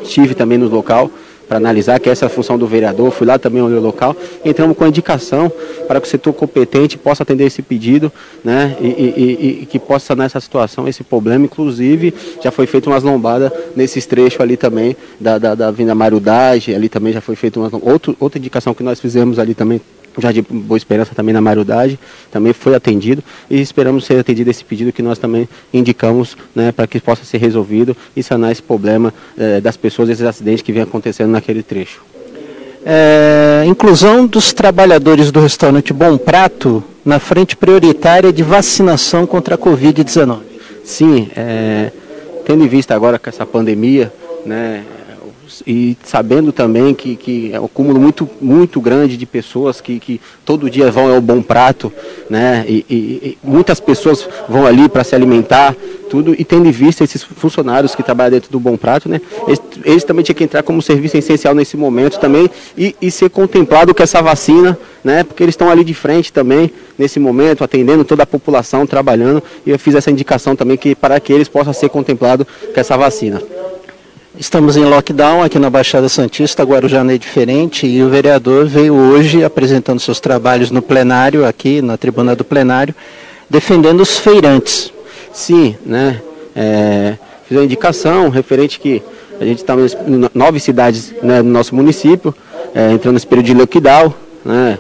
estive também no local, para analisar, que essa é a função do vereador. Fui lá também olhei o local, entramos com a indicação para que o setor competente possa atender esse pedido, né? E, e- e- que possa sanar essa situação, esse problema. Inclusive, já foi feita umas lombadas nesses trechos ali também, da, da, da Vinda Marudage, ali também já foi feita uma outro, outra indicação que nós fizemos ali também já de Boa Esperança também na Marudade, também foi atendido e esperamos ser atendido esse pedido que nós também indicamos né, para que possa ser resolvido e sanar esse problema eh, das pessoas, esses acidentes que vem acontecendo naquele trecho. É, inclusão dos trabalhadores do restaurante Bom Prato na frente prioritária de vacinação contra a Covid-19. Sim, é, tendo em vista agora com essa pandemia, né, e sabendo também que, que é um cúmulo muito, muito grande de pessoas que, que todo dia vão ao bom prato, né? E, e- e muitas pessoas vão ali para se alimentar, tudo, e tendo em vista esses funcionários que trabalham dentro do bom prato, né? Eles, eles também tinham que entrar como serviço essencial nesse momento também e, e ser contemplado com essa vacina, né? Porque eles estão ali de frente também, nesse momento, atendendo toda a população, trabalhando, e eu fiz essa indicação também que para que eles possam ser contemplados com essa vacina. Estamos em lockdown aqui na Baixada Santista, Guarujá é diferente, e o vereador veio hoje apresentando seus trabalhos no plenário, aqui na tribuna do plenário, defendendo os feirantes. Sim, né? É, fiz uma indicação referente que a gente está em nove cidades né, no nosso município, é, entrando nesse período de lockdown, né?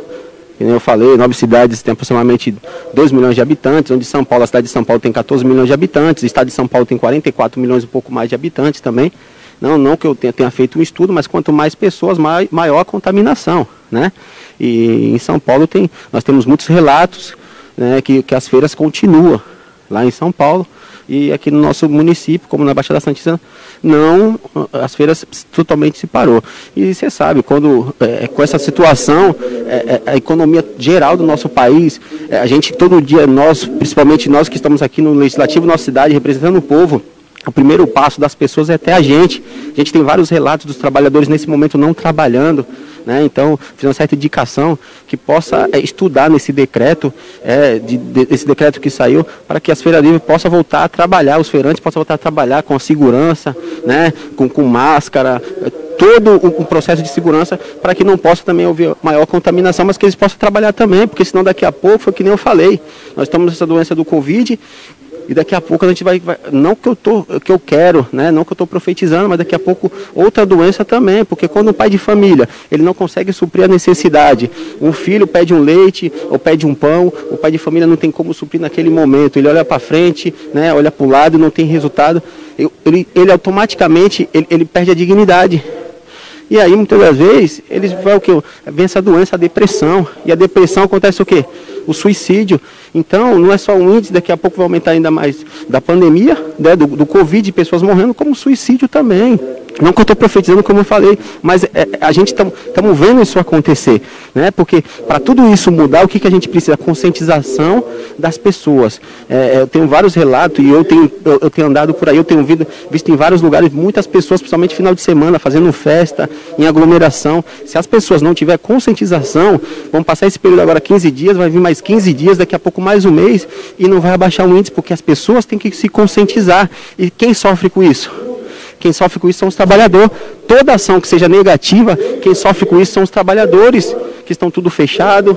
Como eu falei, nove cidades têm aproximadamente 2 milhões de habitantes, onde São Paulo, a cidade de São Paulo tem 14 milhões de habitantes, o estado de São Paulo tem 44 milhões um pouco mais de habitantes também. Não, não que eu tenha, tenha feito um estudo, mas quanto mais pessoas, mai- maior a contaminação, né? E em São Paulo tem, nós temos muitos relatos né, que, que as feiras continuam lá em São Paulo e aqui no nosso município, como na Baixada Santista, não, as feiras totalmente se parou. E você sabe, quando é, com essa situação, é, é, a economia geral do nosso país, é, a gente todo dia, nós, principalmente nós que estamos aqui no Legislativo, nossa cidade, representando o povo, o primeiro passo das pessoas é até a gente. A gente tem vários relatos dos trabalhadores nesse momento não trabalhando. Né? Então, fiz uma certa indicação que possa é, estudar nesse decreto, é, de, de- esse decreto que saiu, para que as feiras livres possam voltar a trabalhar, os feirantes possam voltar a trabalhar com a segurança, né? com, com máscara, é, todo o, o processo de segurança, para que não possa também haver maior contaminação, mas que eles possam trabalhar também, porque senão daqui a pouco, foi que nem eu falei, nós estamos nessa doença do Covid, e daqui a pouco a gente vai, vai- não que eu tô, que eu quero, né, não que eu estou profetizando, mas daqui a pouco outra doença também, porque quando o pai de família ele não consegue suprir a necessidade, um filho pede um leite ou pede um pão, o pai de família não tem como suprir naquele momento, ele olha para frente, né, olha para o lado não tem resultado, ele, ele automaticamente ele, ele perde a dignidade. E aí, muitas das vezes, eles vai o quê? Vem essa doença, a depressão. E a depressão acontece o quê? O suicídio. Então, não é só o índice, daqui a pouco vai aumentar ainda mais da pandemia, né, do, do Covid, pessoas morrendo, como suicídio também. Não que eu estou profetizando, como eu falei, mas é, a gente estamos vendo isso acontecer. Né? Porque para tudo isso mudar, o que, que a gente precisa? Conscientização das pessoas. É, eu tenho vários relatos e eu tenho, eu, eu tenho andado por aí, eu tenho visto, visto em vários lugares muitas pessoas, principalmente final de semana, fazendo festa, em aglomeração. Se as pessoas não tiverem conscientização, vão passar esse período agora 15 dias, vai vir mais 15 dias, daqui a pouco mais um mês, e não vai abaixar o índice, porque as pessoas têm que se conscientizar. E quem sofre com isso? Quem sofre com isso são os trabalhadores. Toda ação que seja negativa, quem sofre com isso são os trabalhadores, que estão tudo fechado,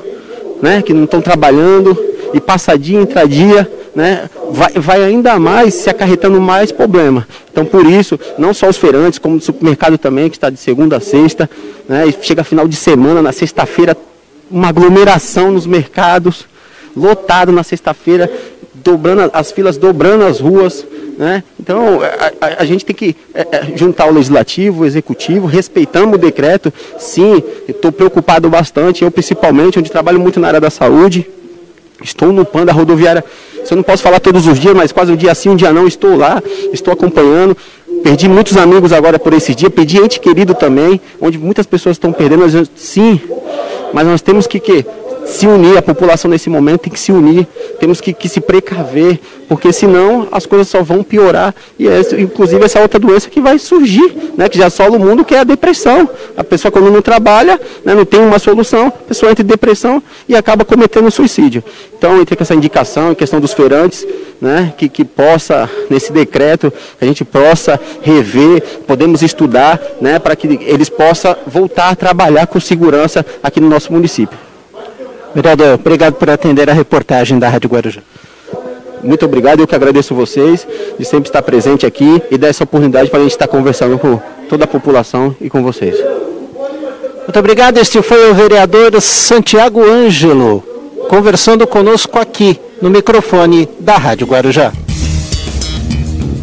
né, que não estão trabalhando, e passa dia, entra dia, né, vai, vai ainda mais se acarretando mais problema. Então, por isso, não só os feirantes, como o supermercado também, que está de segunda a sexta, né, e chega final de semana, na sexta-feira, uma aglomeração nos mercados, lotado na sexta-feira, dobrando as filas, dobrando as ruas, né? Então a, a- a gente tem que é, é, juntar o legislativo, o executivo, respeitamos o decreto. Sim, estou preocupado bastante, eu principalmente, onde trabalho muito na área da saúde. Estou no PAN da rodoviária. Se eu não posso falar todos os dias, mas quase um dia sim, um dia não, estou lá, estou acompanhando. Perdi muitos amigos agora por esse dia, perdi ente querido também, onde muitas pessoas estão perdendo. Mas, sim, mas nós temos que, que se unir, a população nesse momento tem que se unir, temos que, que se precaver, porque senão as coisas só vão piorar. E essa, inclusive essa outra doença que vai surgir, né, que já assola o mundo, que é a depressão. A pessoa quando não trabalha, né, não tem uma solução, a pessoa entra em depressão e acaba cometendo suicídio. Então, entre com essa indicação, em questão dos feirantes, né, que, que possa, nesse decreto, a gente possa rever, podemos estudar, né, para que eles possam voltar a trabalhar com segurança aqui no nosso município. Vereador, obrigado por atender a reportagem da Rádio Guarujá. Muito obrigado, eu que agradeço vocês de sempre estar presente aqui e dar essa oportunidade para a gente estar conversando com toda a população e com vocês. Muito obrigado. Este foi o vereador Santiago Ângelo, conversando conosco aqui no microfone da Rádio Guarujá.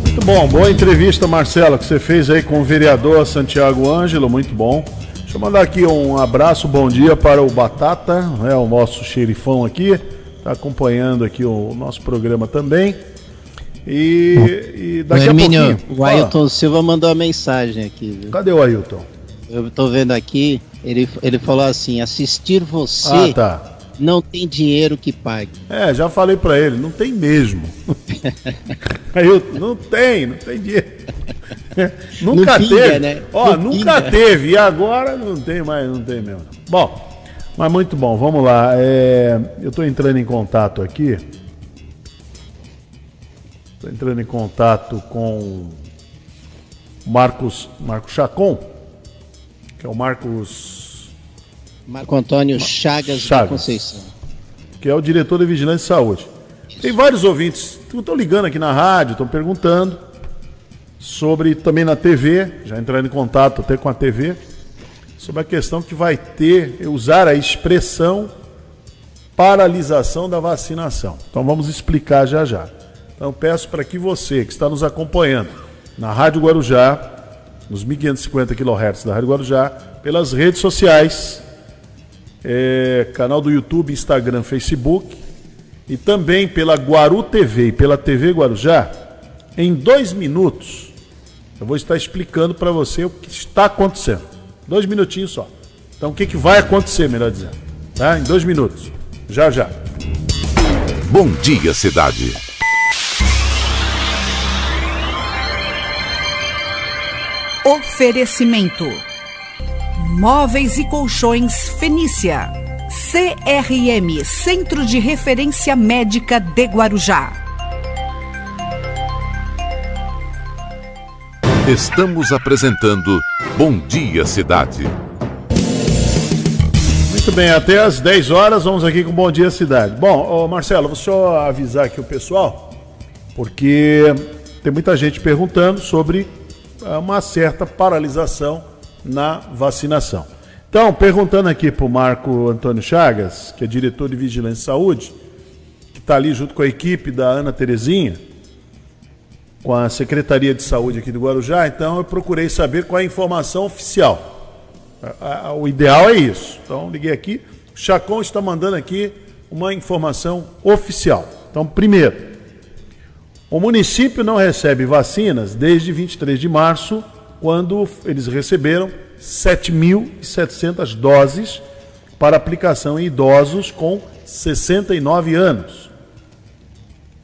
Muito bom, boa entrevista, Marcelo, que você fez aí com o vereador Santiago Ângelo, muito bom. Deixa eu mandar aqui um abraço, bom dia para o Batata, é o nosso xerifão aqui, está acompanhando aqui o nosso programa também. E, e daqui o Hermínio, a pouquinho. o Ailton Silva mandou uma mensagem aqui. Viu? Cadê o Ailton? Eu estou vendo aqui, ele, ele falou assim: assistir você Ah, tá. não tem dinheiro que pague. É, já falei para ele, não tem mesmo. Ailton, não tem, não tem dinheiro. nunca pinga, teve. né? Ó, nunca pinga. teve. E agora não tem mais, não tem mesmo. Bom, mas muito bom, vamos lá. É, eu estou entrando em contato aqui. Estou entrando em contato com Marcos, Marcos Chacon, que é o Marcos, Marco Antônio Chagas, da Chagas. Conceição. que é o diretor de Vigilância e Saúde. Tem vários ouvintes que estão ligando aqui na rádio, estão perguntando sobre também na TV, já entrando em contato até com a TV, sobre a questão que vai ter, usar a expressão paralisação da vacinação. Então vamos explicar já já. Então peço para que você que está nos acompanhando na Rádio Guarujá, nos 1550 kHz da Rádio Guarujá, pelas redes sociais, é, canal do YouTube, Instagram, Facebook e também pela Guaru TV e pela TV Guarujá, em dois minutos eu vou estar explicando para você o que está acontecendo. Dois minutinhos só. Então o que, que vai acontecer, melhor dizendo. Tá? Em dois minutos. Já já. Bom dia, cidade. Oferecimento: Móveis e Colchões Fenícia. CRM Centro de Referência Médica de Guarujá. Estamos apresentando Bom Dia Cidade. Muito bem, até às 10 horas vamos aqui com Bom Dia Cidade. Bom, ô Marcelo, vou só avisar aqui o pessoal, porque tem muita gente perguntando sobre ah, uma certa paralisação na vacinação. Então, perguntando aqui para o Marco Antônio Chagas, que é diretor de Vigilância e Saúde, que está ali junto com a equipe da Ana Terezinha, com a Secretaria de Saúde aqui do Guarujá, então eu procurei saber qual é a informação oficial. O ideal é isso. Então, liguei aqui. O Chacon está mandando aqui uma informação oficial. Então, primeiro, o município não recebe vacinas desde 23 de março, quando eles receberam 7.700 doses para aplicação em idosos com 69 anos.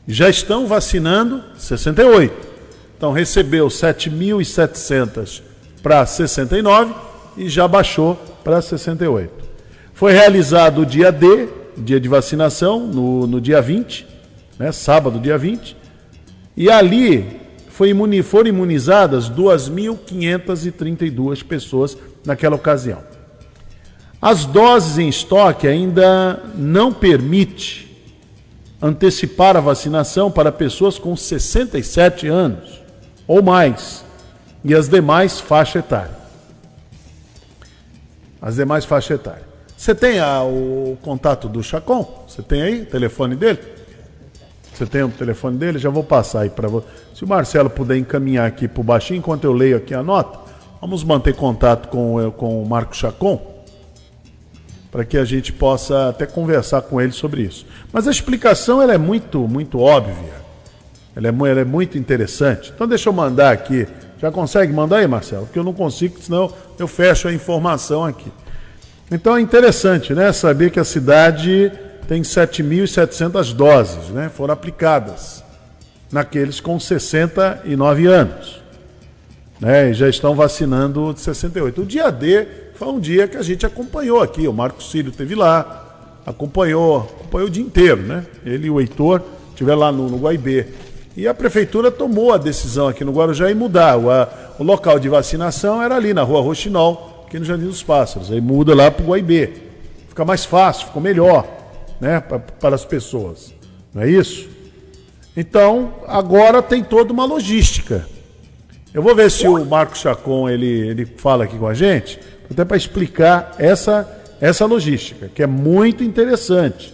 Já estão vacinando 68. Então recebeu 7.700 para 69 e já baixou para 68. Foi realizado o dia D, dia de vacinação, no, no dia 20, né, sábado, dia 20, e ali foi imuni- foram imunizadas 2.532 pessoas naquela ocasião. As doses em estoque ainda não permite antecipar a vacinação para pessoas com 67 anos ou mais e as demais faixa etária. As demais faixa etária. Você tem a- o contato do Chacon? Você tem aí o telefone dele? Você tem o telefone dele? Já vou passar aí para você. Se o Marcelo puder encaminhar aqui para o baixinho, enquanto eu leio aqui a nota, vamos manter contato com, com o Marco Chacon para que a gente possa até conversar com ele sobre isso. Mas a explicação ela é muito, muito óbvia. Ela é, ela é muito interessante. Então deixa eu mandar aqui. Já consegue mandar aí, Marcelo? Porque eu não consigo, senão eu fecho a informação aqui. Então é interessante, né? Saber que a cidade tem 7.700 doses, né? Foram aplicadas naqueles com 69 anos. Né? E já estão vacinando de 68. O dia D foi um dia que a gente acompanhou aqui. O Marco Cílio teve lá, acompanhou, acompanhou o dia inteiro, né? Ele e o Heitor estiver lá no, no Guaibê. E a prefeitura tomou a decisão aqui no Guarujá em mudar. O, a- o local de vacinação era ali na rua Roxinol, aqui no Jardim dos Pássaros. Aí muda lá para o Guaibê. Fica mais fácil, ficou melhor né, para as pessoas. Não é isso? Então, agora tem toda uma logística. Eu vou ver se o Marco Chacon ele, ele fala aqui com a gente, até para explicar essa, essa logística, que é muito interessante.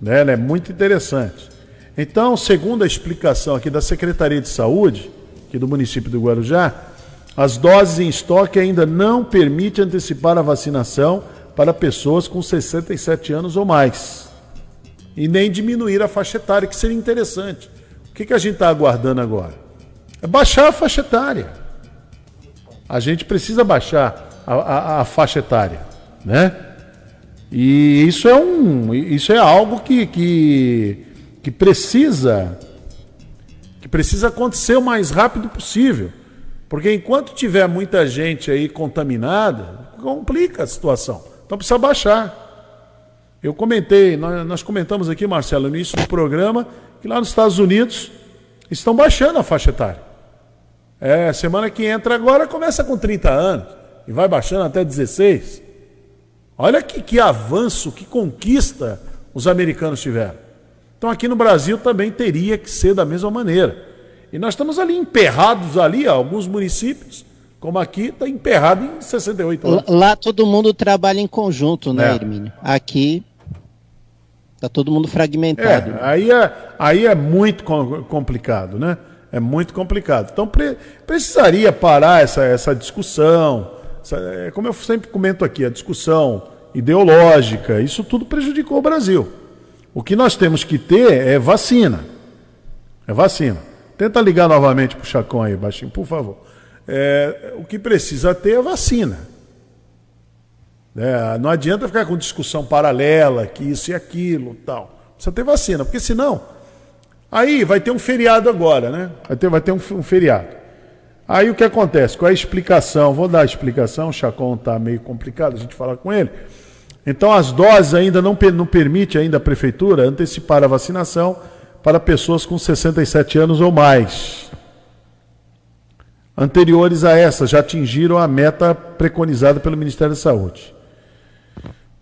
Né? Ela é muito interessante. Então, segundo a explicação aqui da Secretaria de Saúde, aqui do município do Guarujá, as doses em estoque ainda não permitem antecipar a vacinação para pessoas com 67 anos ou mais. E nem diminuir a faixa etária, que seria interessante. O que, que a gente está aguardando agora? É baixar a faixa etária. A gente precisa baixar a, a- a faixa etária, né? E isso é um, isso é algo que, que, que precisa, que precisa acontecer o mais rápido possível, porque enquanto tiver muita gente aí contaminada, complica a situação. Então precisa baixar. Eu comentei, nós, nós comentamos aqui, Marcelo, no início do programa, que lá nos Estados Unidos estão baixando a faixa etária. É, semana que entra agora começa com 30 anos e vai baixando até 16. Olha que, que avanço, que conquista os americanos tiveram. Então aqui no Brasil também teria que ser da mesma maneira. E nós estamos ali emperrados ali, alguns municípios, como aqui, está emperrado em 68 anos. Lá, lá todo mundo trabalha em conjunto, né, É. Hermínio? Aqui tá todo mundo fragmentado. É, aí é, aí é muito com- complicado, né? É muito complicado. Então pre- precisaria parar essa, essa discussão. essa- é, como eu sempre comento aqui, a discussão ideológica, isso tudo prejudicou o Brasil. O que nós temos que ter é vacina. É vacina. Tenta ligar novamente para o Chacon aí, baixinho, por favor. É, o que precisa ter é vacina. É, não adianta ficar com discussão paralela, que isso e aquilo tal. Precisa ter vacina, porque senão. Aí vai ter um feriado agora, né? Vai ter, vai ter um, um feriado. Aí o que acontece? Qual é a explicação? Vou dar a explicação, o Chacon está meio complicado a gente falar com ele. Então as doses ainda não, não permite ainda a prefeitura antecipar a vacinação para pessoas com 67 anos ou mais. Anteriores a essa já atingiram a meta preconizada pelo Ministério da Saúde.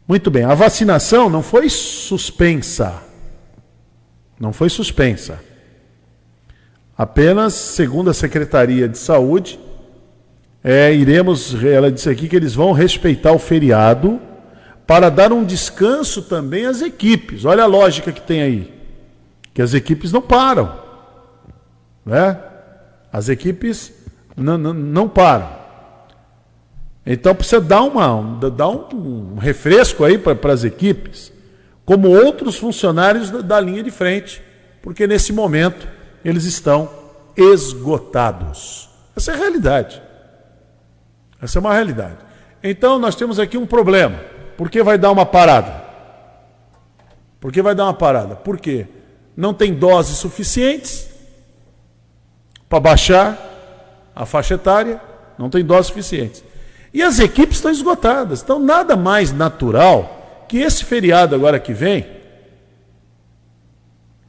Muito bem, a vacinação não foi suspensa. Não foi suspensa. Apenas, segundo a Secretaria de Saúde, é, iremos, ela disse aqui que eles vão respeitar o feriado para dar um descanso também às equipes. Olha a lógica que tem aí. Que as equipes não param. Né? As equipes não, não, param. Então precisa dar, uma, um- dar um, refresco aí para as equipes, como outros funcionários da, da linha de frente, porque nesse momento eles estão esgotados. Essa é a realidade. Essa é uma realidade. Então nós temos aqui um problema. Por que vai dar uma parada? Por que vai dar uma parada? Porque não tem doses suficientes para baixar a faixa etária, não tem doses suficientes. E as equipes estão esgotadas. Então, nada mais natural que esse feriado agora que vem,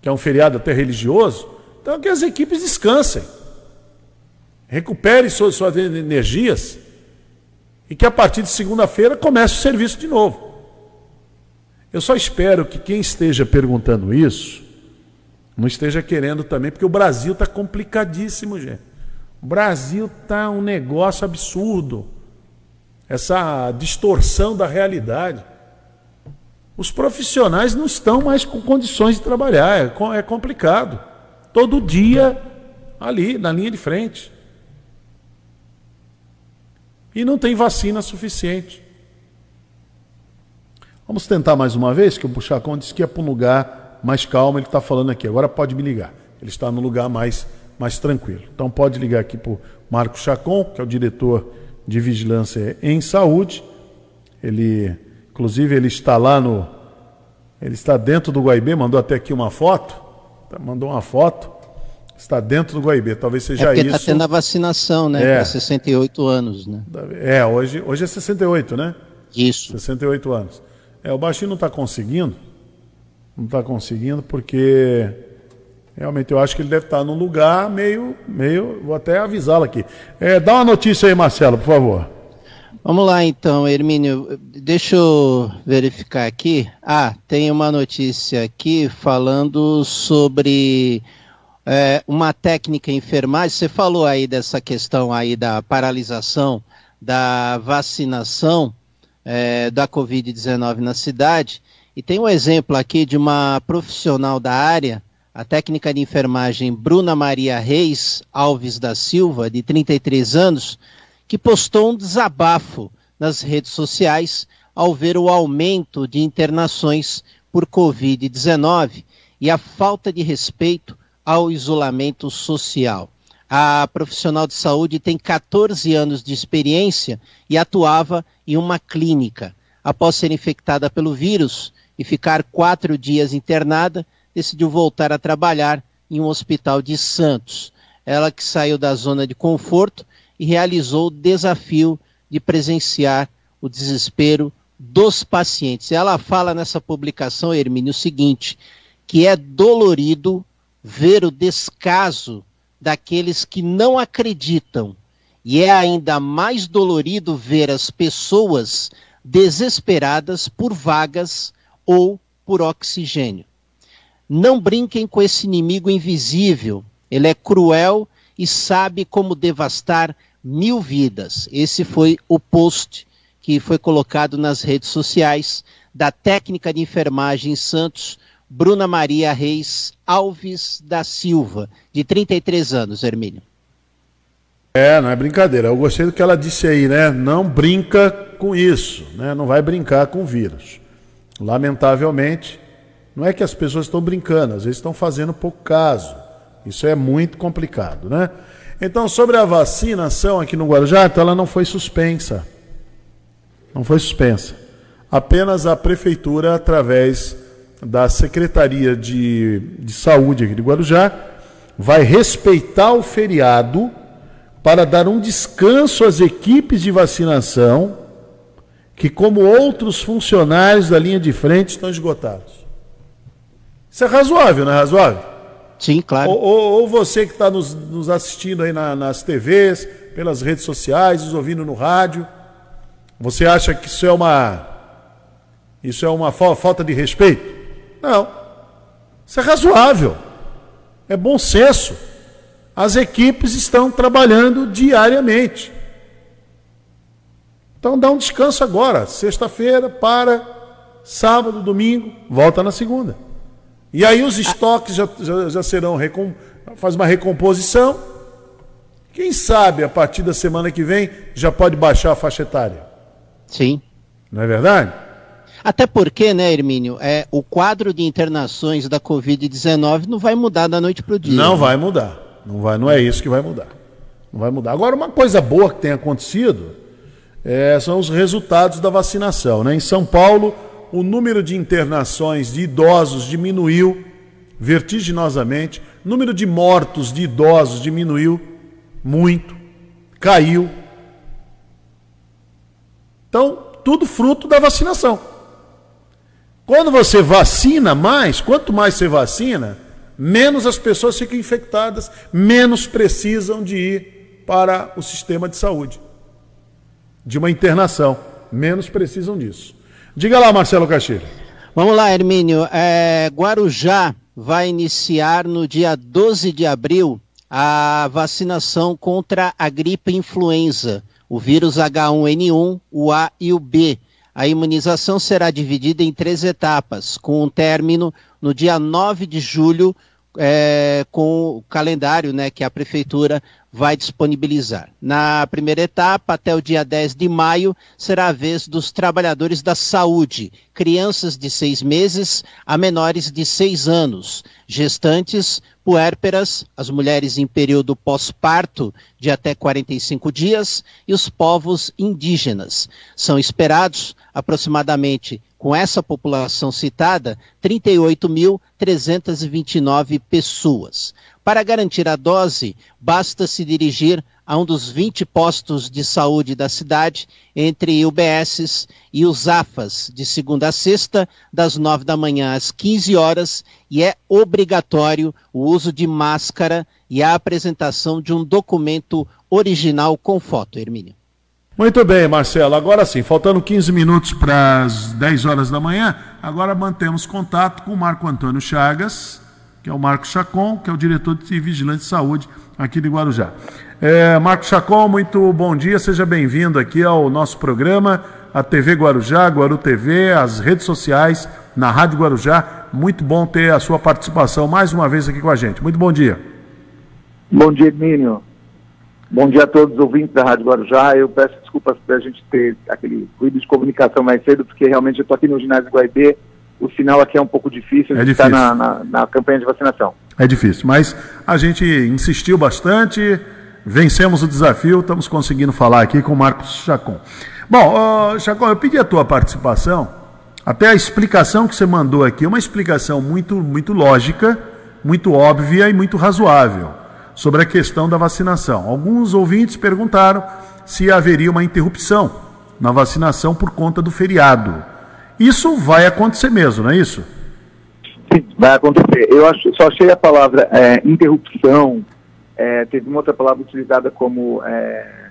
que é um feriado até religioso, então que as equipes descansem, recuperem suas, suas energias e que a partir de segunda-feira comece o serviço de novo. Eu só espero que quem esteja perguntando isso não esteja querendo também, porque o Brasil está complicadíssimo, gente. O Brasil está um negócio absurdo. Essa distorção da realidade. Os profissionais não estão mais com condições de trabalhar, é, é complicado. Todo dia ali, na linha de frente. E não tem vacina suficiente. Vamos tentar mais uma vez, que o Chacon disse que ia para um lugar mais calmo, ele está falando aqui. Agora pode me ligar. Ele está no lugar mais, mais tranquilo. Então pode ligar aqui para o Marco Chacon, que é o diretor de vigilância em saúde. Ele, inclusive, ele está lá no. Ele está dentro do Guaibê, mandou até aqui uma foto. Tá, Mandou uma foto. Está dentro do Guaibê. Talvez É seja porque isso. está tendo a vacinação, né? É. Para 68 anos, né? É, hoje, hoje é 68, né? Isso. 68 anos. É, o baixinho não está conseguindo. Não está conseguindo porque Realmente, eu acho que ele deve estar num lugar meio. meio vou até avisá-lo aqui. É, dá uma notícia aí, Marcelo, por favor. Vamos lá então, Hermínio. Deixa eu verificar aqui. Ah, tem uma notícia aqui falando sobre é, uma técnica em enfermagem. Você falou aí dessa questão aí da paralisação da vacinação é, da Covid-19 na cidade. E tem um exemplo aqui de uma profissional da área, a técnica de enfermagem Bruna Maria Reis Alves da Silva, de 33 anos, que postou um desabafo nas redes sociais ao ver o aumento de internações por Covid-19 e a falta de respeito ao isolamento social. A profissional de saúde tem 14 anos de experiência e atuava em uma clínica. Após ser infectada pelo vírus e ficar quatro dias internada, decidiu voltar a trabalhar em um hospital de Santos. Ela que saiu da zona de conforto e realizou o desafio de presenciar o desespero dos pacientes. Ela fala nessa publicação, Hermínio, o seguinte: que é dolorido ver o descaso daqueles que não acreditam. E é ainda mais dolorido ver as pessoas desesperadas por vagas ou por oxigênio. Não brinquem com esse inimigo invisível. Ele é cruel e sabe como devastar mil vidas. Esse foi o post que foi colocado nas redes sociais da técnica de enfermagem Santos Bruna Maria Reis Alves da Silva, de 33 anos, Hermínio. É, não é brincadeira. Eu gostei do que ela disse aí, né? Não brinca com isso, né? Não vai brincar com o vírus. Lamentavelmente, não é que as pessoas estão brincando, às vezes estão fazendo pouco caso. Isso é muito complicado, né? Então, sobre a vacinação aqui no Guarujá, então ela não foi suspensa. Não foi suspensa. Apenas a prefeitura, através da Secretaria de, de Saúde aqui de Guarujá vai respeitar o feriado para dar um descanso às equipes de vacinação que, como outros funcionários da linha de frente, estão esgotados. Isso é razoável, não é razoável? Sim, claro. Ou, ou, ou você que está nos, nos, assistindo aí na, nas TVs, pelas redes sociais, nos ouvindo no rádio, você acha que isso é uma isso é uma falta de respeito? Não. Isso é razoável. É bom senso. As equipes estão trabalhando diariamente. Então dá um descanso agora. Sexta-feira, para. Sábado, domingo, volta na segunda. E aí os estoques já, já, já serão. Recom... Faz uma recomposição. Quem sabe a partir da semana que vem já pode baixar a faixa etária. Sim. Não é verdade? Até porque, né, Hermínio, é, o quadro de internações da Covid-19 não vai mudar da noite para o dia. Não né? vai mudar. Não, vai, não é isso que vai mudar. Não vai mudar. Agora, uma coisa boa que tem acontecido é, são os resultados da vacinação. Né? Em São Paulo, o número de internações de idosos diminuiu vertiginosamente, o número de mortos de idosos diminuiu muito, caiu. Então, tudo fruto da vacinação. Quando você vacina mais, quanto mais você vacina, menos as pessoas ficam infectadas, menos precisam de ir para o sistema de saúde, de uma internação. Menos precisam disso. Diga lá, Marcelo Castilho. Vamos lá, Hermínio. É, Guarujá vai iniciar no dia 12 de abril a vacinação contra a gripe influenza, o vírus H1N1, o A e o B a imunização será dividida em três etapas, com um término no dia 9 de julho, é, com o calendário né, que a Prefeitura vai disponibilizar. Na primeira etapa, até o dia 10 de maio, será a vez dos trabalhadores da saúde, crianças de seis meses a menores de seis anos, gestantes, puérperas, as mulheres em período pós-parto de até 45 dias e os povos indígenas. São esperados aproximadamente com essa população citada, 38.329 pessoas. Para garantir a dose, basta se dirigir a um dos 20 postos de saúde da cidade, entre UBSs e os AFAs, de segunda a sexta, das 9 da manhã às 15 horas, e é obrigatório o uso de máscara e a apresentação de um documento original com foto, Hermínio. Muito bem, Marcelo. Agora sim, faltando 15 minutos para as 10 horas da manhã, agora mantemos contato com o Marco Antônio Chagas, que é o Marco Chacon, que é o diretor de Vigilante de Saúde aqui de Guarujá. É, Marco Chacon, muito bom dia, seja bem-vindo aqui ao nosso programa, a TV Guarujá, Guaru TV, as redes sociais, na Rádio Guarujá. Muito bom ter a sua participação mais uma vez aqui com a gente. Muito bom dia. Bom dia, Emílio. Bom dia a todos os ouvintes da Rádio Guarujá. Eu peço desculpas por a gente ter aquele ruído de comunicação mais cedo, porque realmente eu estou aqui no ginásio Guaibê. O sinal aqui é um pouco difícil, É está difícil. na, na, na campanha de vacinação. É difícil, mas a gente insistiu bastante, vencemos o desafio, estamos conseguindo falar aqui com o Marcos Chacon. Bom, ô, Chacon, eu pedi a tua participação, até a explicação que você mandou aqui, uma explicação muito, muito lógica, muito óbvia e muito razoável sobre a questão da vacinação. Alguns ouvintes perguntaram se haveria uma interrupção na vacinação por conta do feriado. Isso vai acontecer mesmo, não é isso? Sim, vai acontecer. Eu acho, só achei a palavra é, interrupção, é, teve uma outra palavra utilizada como é,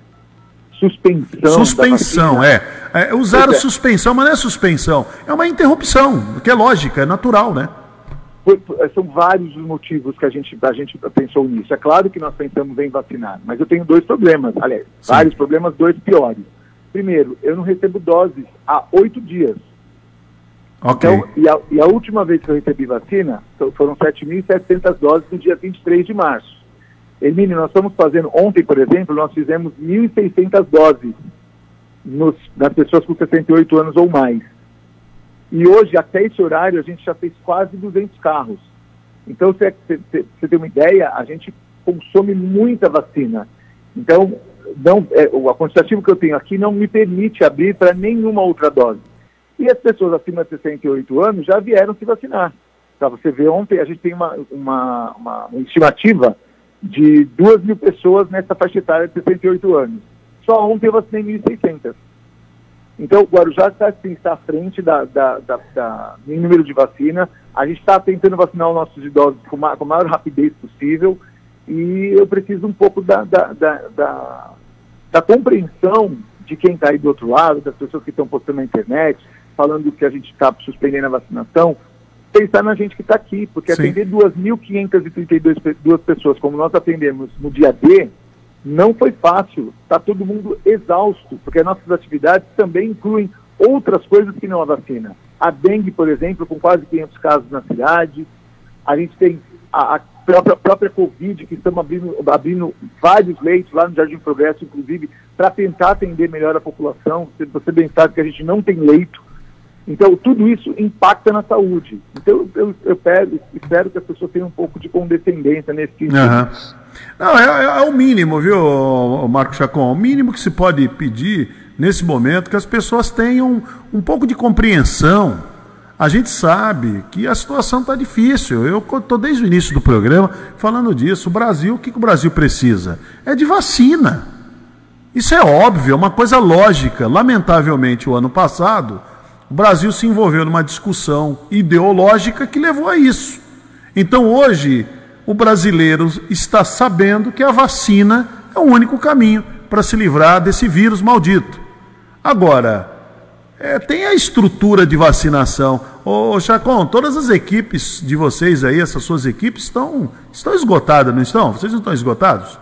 suspensão. Suspensão, é. é. Usaram é. suspensão, mas não é suspensão. É uma interrupção, que é lógica, é natural, né? Foi- são vários os motivos que a gente, a gente pensou nisso. É claro que nós pensamos em vacinar, mas eu tenho dois problemas, aliás, vários problemas, dois piores. Primeiro, eu não recebo doses há oito dias. Ok. Então, e a, e a última vez que eu recebi vacina foram 7.700 doses no dia 23 de março. Hermínio, nós estamos fazendo, ontem, por exemplo, nós fizemos 1.600 doses nos, nas pessoas com 68 anos ou mais. E hoje, até esse horário, a gente já fez quase 200 carros. Então, você tem uma ideia, a gente consome muita vacina. Então, não, é, o quantitativo que eu tenho aqui não me permite abrir para nenhuma outra dose. E as pessoas acima de 68 anos já vieram se vacinar. Para você ver, ontem a gente tem uma, uma, uma estimativa de 2 mil pessoas nessa faixa etária de 68 anos. Só ontem eu vacinei 1.600. Então, o Guarujá está, assim, está à frente da, da, da, da- em número de vacina. A gente está tentando vacinar os nossos idosos com, a maior rapidez possível. E eu preciso um pouco da, da, da, da compreensão de quem está aí do outro lado, das pessoas que estão postando na internet, falando que a gente está suspendendo a vacinação, pensar na gente que está aqui, porque Sim. atender 2.532 pe- duas pessoas, como nós atendemos no dia D, não foi fácil. Está todo mundo exausto, porque as nossas atividades também incluem outras coisas que não a vacina. A dengue, por exemplo, com quase 500 casos na cidade. A gente tem a, a própria, própria Covid, que estamos abrindo, abrindo vários leitos lá no Jardim Progresso, inclusive, para tentar atender melhor a população. Você bem sabe que a gente não tem leito. Então, tudo isso impacta na saúde. Então, eu, eu pego, espero que as pessoas tenham um pouco de condescendência nesse sentido. Aham. Não, é, é- é o mínimo, viu, Marco Chacon? O mínimo que se pode pedir nesse momento que as pessoas tenham um pouco de compreensão. A gente sabe que a situação está difícil. Eu estou desde o início do programa falando disso. O Brasil, o que, que o Brasil precisa? É de vacina. Isso é óbvio, é uma coisa lógica. Lamentavelmente, o ano passado, o Brasil se envolveu numa discussão ideológica que levou a isso. Então, hoje, o brasileiro está sabendo que a vacina é o único caminho para se livrar desse vírus maldito. Agora, é, tem a estrutura de vacinação. Ô, Chacon, todas as equipes de vocês aí, essas suas equipes, estão, estão esgotadas, não estão? Vocês não estão esgotados?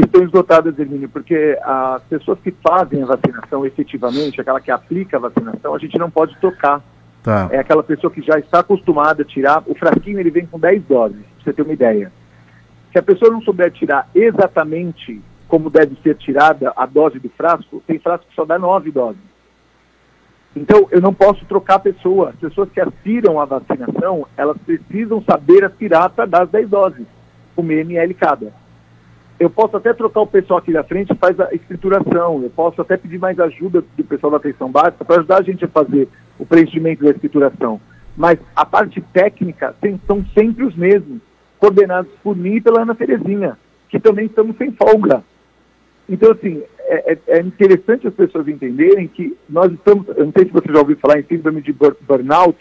Estão esgotadas, Hermínio, porque as pessoas que fazem a vacinação efetivamente, aquela que aplica a vacinação, a gente não pode tocar. Tá. É aquela pessoa que já está acostumada a tirar. O frasquinho ele vem com 10 doses, pra você ter uma ideia. Se a pessoa não souber tirar exatamente como deve ser tirada a dose do frasco, tem frasco que só dá 9 doses. Então, eu não posso trocar a pessoa. As pessoas que aspiram à vacinação, elas precisam saber aspirar para dar as 10 doses, com ml cada. Eu posso até trocar o pessoal aqui da frente faz a escrituração. Eu posso até pedir mais ajuda do pessoal da atenção básica para ajudar a gente a fazer o preenchimento da escrituração. Mas a parte técnica tem- são sempre os mesmos. coordenados por mim e pela Ana Terezinha, que também estamos sem folga. Então, assim, é, é- é interessante as pessoas entenderem que nós estamos, eu não sei se você já ouviu falar em síndrome de bur- burnout,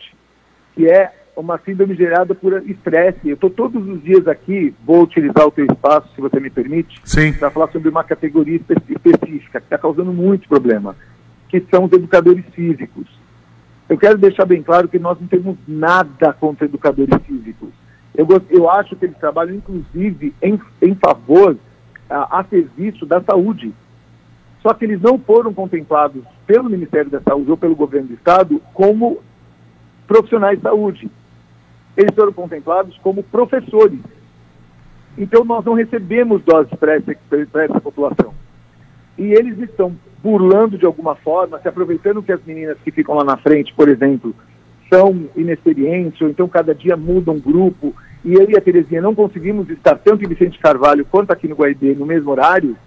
que é uma síndrome gerada por estresse. Eu estou todos os dias aqui, vou utilizar o teu espaço, se você me permite, para falar sobre uma categoria espe- específica que está causando muito problema, que são os educadores físicos. Eu quero deixar bem claro que nós não temos nada contra educadores físicos. Eu, eu acho que eles trabalham, inclusive, em, em favor, a, a serviço da saúde. Só que eles não foram contemplados pelo Ministério da Saúde ou pelo governo do Estado como profissionais de saúde. Eles foram contemplados como professores. Então, nós não recebemos doses para essa, essa população. E eles estão burlando de alguma forma, se aproveitando que as meninas que ficam lá na frente, por exemplo, são inexperientes, ou então cada dia muda um grupo, e eu e a Terezinha não conseguimos estar tanto em Vicente Carvalho quanto aqui no Guaibê no mesmo horário,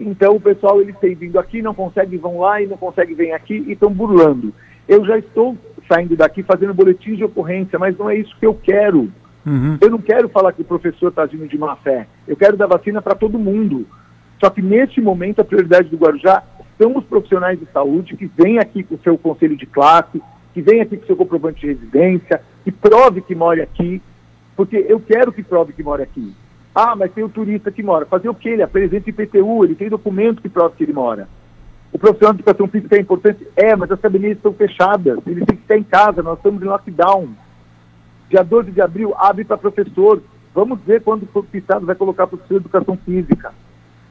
então o pessoal eles têm vindo aqui, não conseguem, vão lá e não conseguem vir aqui e estão burlando. Eu já estou saindo daqui fazendo boletim de ocorrência, mas não é isso que eu quero. Eu não quero falar que o professor está agindo de má fé. Eu quero dar vacina para todo mundo. Só que neste momento a prioridade do Guarujá são os profissionais de saúde que vêm aqui com o seu conselho de classe, que vêm aqui com o seu comprovante de residência, que prove que mora aqui, porque eu quero que prove que mora aqui. Ah, mas tem o turista que mora. Fazer o quê? Ele apresenta IPTU, ele tem documento que prova que ele mora. O profissional de educação física é importante? É, mas as academias estão fechadas, eles têm que ficar em casa, nós estamos em lockdown. Dia 12 de abril abre para professor. Vamos ver quando o Estado vai colocar professor de educação física.